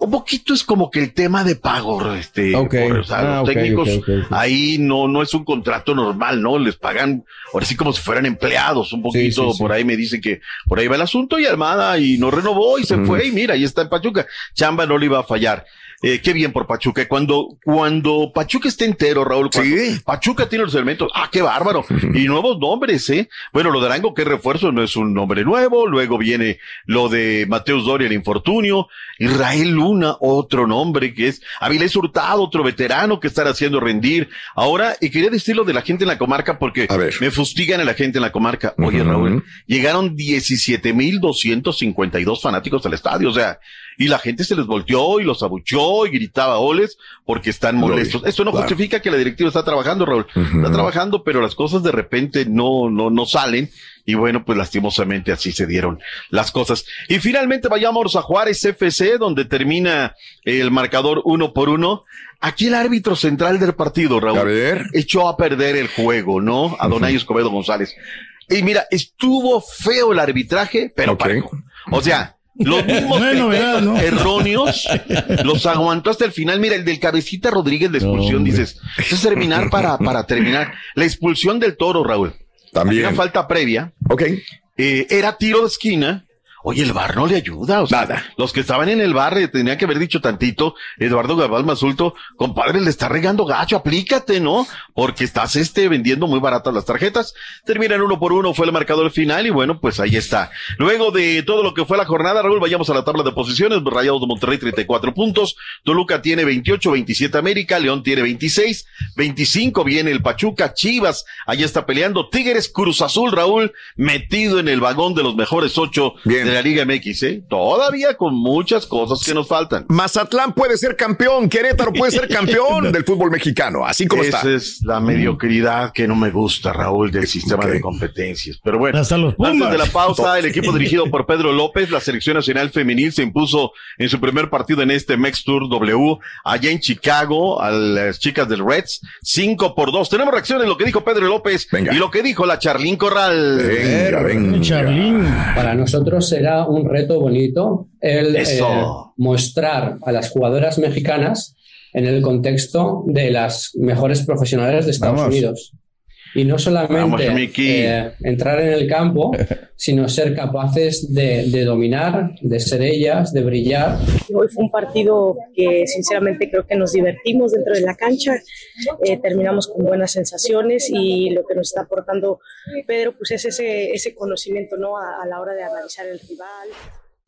un poquito es como que el tema de pago, este, Ok. por- o sea, Ah, los ok, técnicos ahí no, no es un contrato normal, ¿no? Les pagan, ahora sí como si fueran empleados, un poquito, sí, sí. por ahí me dicen que por ahí va el asunto y Almada y no renovó y se fue y mira, ahí está en Pachuca, Chamba no le iba a fallar. Eh, qué bien por Pachuca. Cuando, cuando Pachuca esté entero, Raúl, cuando Pachuca tiene los elementos, ah, qué bárbaro. <laughs> y nuevos nombres, ¿eh? Bueno, lo de Arango, que refuerzo, no es un nombre nuevo. Luego viene lo de Mateus Doria, el infortunio. Israel Luna, otro nombre que es Avilés Hurtado, otro veterano que están haciendo rendir. Ahora, y quería decirlo de la gente en la comarca porque me fustigan a la gente en la comarca. Oye, Raúl, llegaron 17,252 fanáticos al estadio, o sea, y la gente se les volteó y los abuchó y gritaba oles porque están molestos. Esto no justifica que la directiva está trabajando, Raúl. Está trabajando, pero las cosas de repente no, no, no salen. Y bueno, pues lastimosamente así se dieron las cosas. Y finalmente vayamos a Juárez FC, donde termina el marcador uno por uno. Aquí el árbitro central del partido, Raúl, echó a perder el juego, ¿no? A Donay Escobedo González. Y mira, estuvo feo el arbitraje, pero parejo. O sea, los mismos erróneos <laughs> los aguantó hasta el final. Mira, el del cabecita Rodríguez de expulsión, dices, es terminar para, para terminar. La expulsión del toro, Raúl. También. Una falta previa. Ok. Eh, era tiro de esquina Oye, el bar no le ayuda. O sea, Nada. Los que estaban en el bar eh, tenía que haber dicho tantito, Eduardo Gabal Mazulto, compadre, le está regando gacho, aplícate, ¿no? Porque estás este vendiendo muy baratas las tarjetas. Terminan uno por uno, fue el marcador final y bueno, pues ahí está. Luego de todo lo que fue la jornada, Raúl, vayamos a la tabla de posiciones. Rayados de Monterrey 34 puntos, Toluca tiene 28, 27 América, León tiene 26, 25 viene el Pachuca, Chivas, ahí está peleando, Tigres, Cruz Azul, Raúl, metido en el vagón de los mejores ocho. Bien de la Liga MX, ¿eh? Todavía con muchas cosas que nos faltan. Mazatlán puede ser campeón, Querétaro puede ser campeón <laughs> del fútbol mexicano, así como Esa está. es la mediocridad que no me gusta, Raúl, del sistema de competencias. Pero bueno, Hasta los antes de la pausa, el equipo dirigido por Pedro López, la selección nacional femenil, se impuso en su primer partido en este Mex Tour W, allá en Chicago, a las chicas del Reds, 5 por 2. Tenemos reacciones en lo que dijo Pedro López y lo que dijo la Charlín Corral. Venga, venga. Para nosotros será un reto bonito el eh, mostrar a las jugadoras mexicanas en el contexto de las mejores profesionales de Estados Vamos. Unidos. Y no Vamos, solamente Miki. eh, entrar en el campo, <laughs> sino ser capaces de, de dominar, de ser ellas, de brillar. Hoy fue un partido que sinceramente creo que nos divertimos dentro de la cancha, eh, terminamos con buenas sensaciones y lo que nos está aportando Pedro pues es ese, ese conocimiento ¿no? a, a la hora de analizar el rival.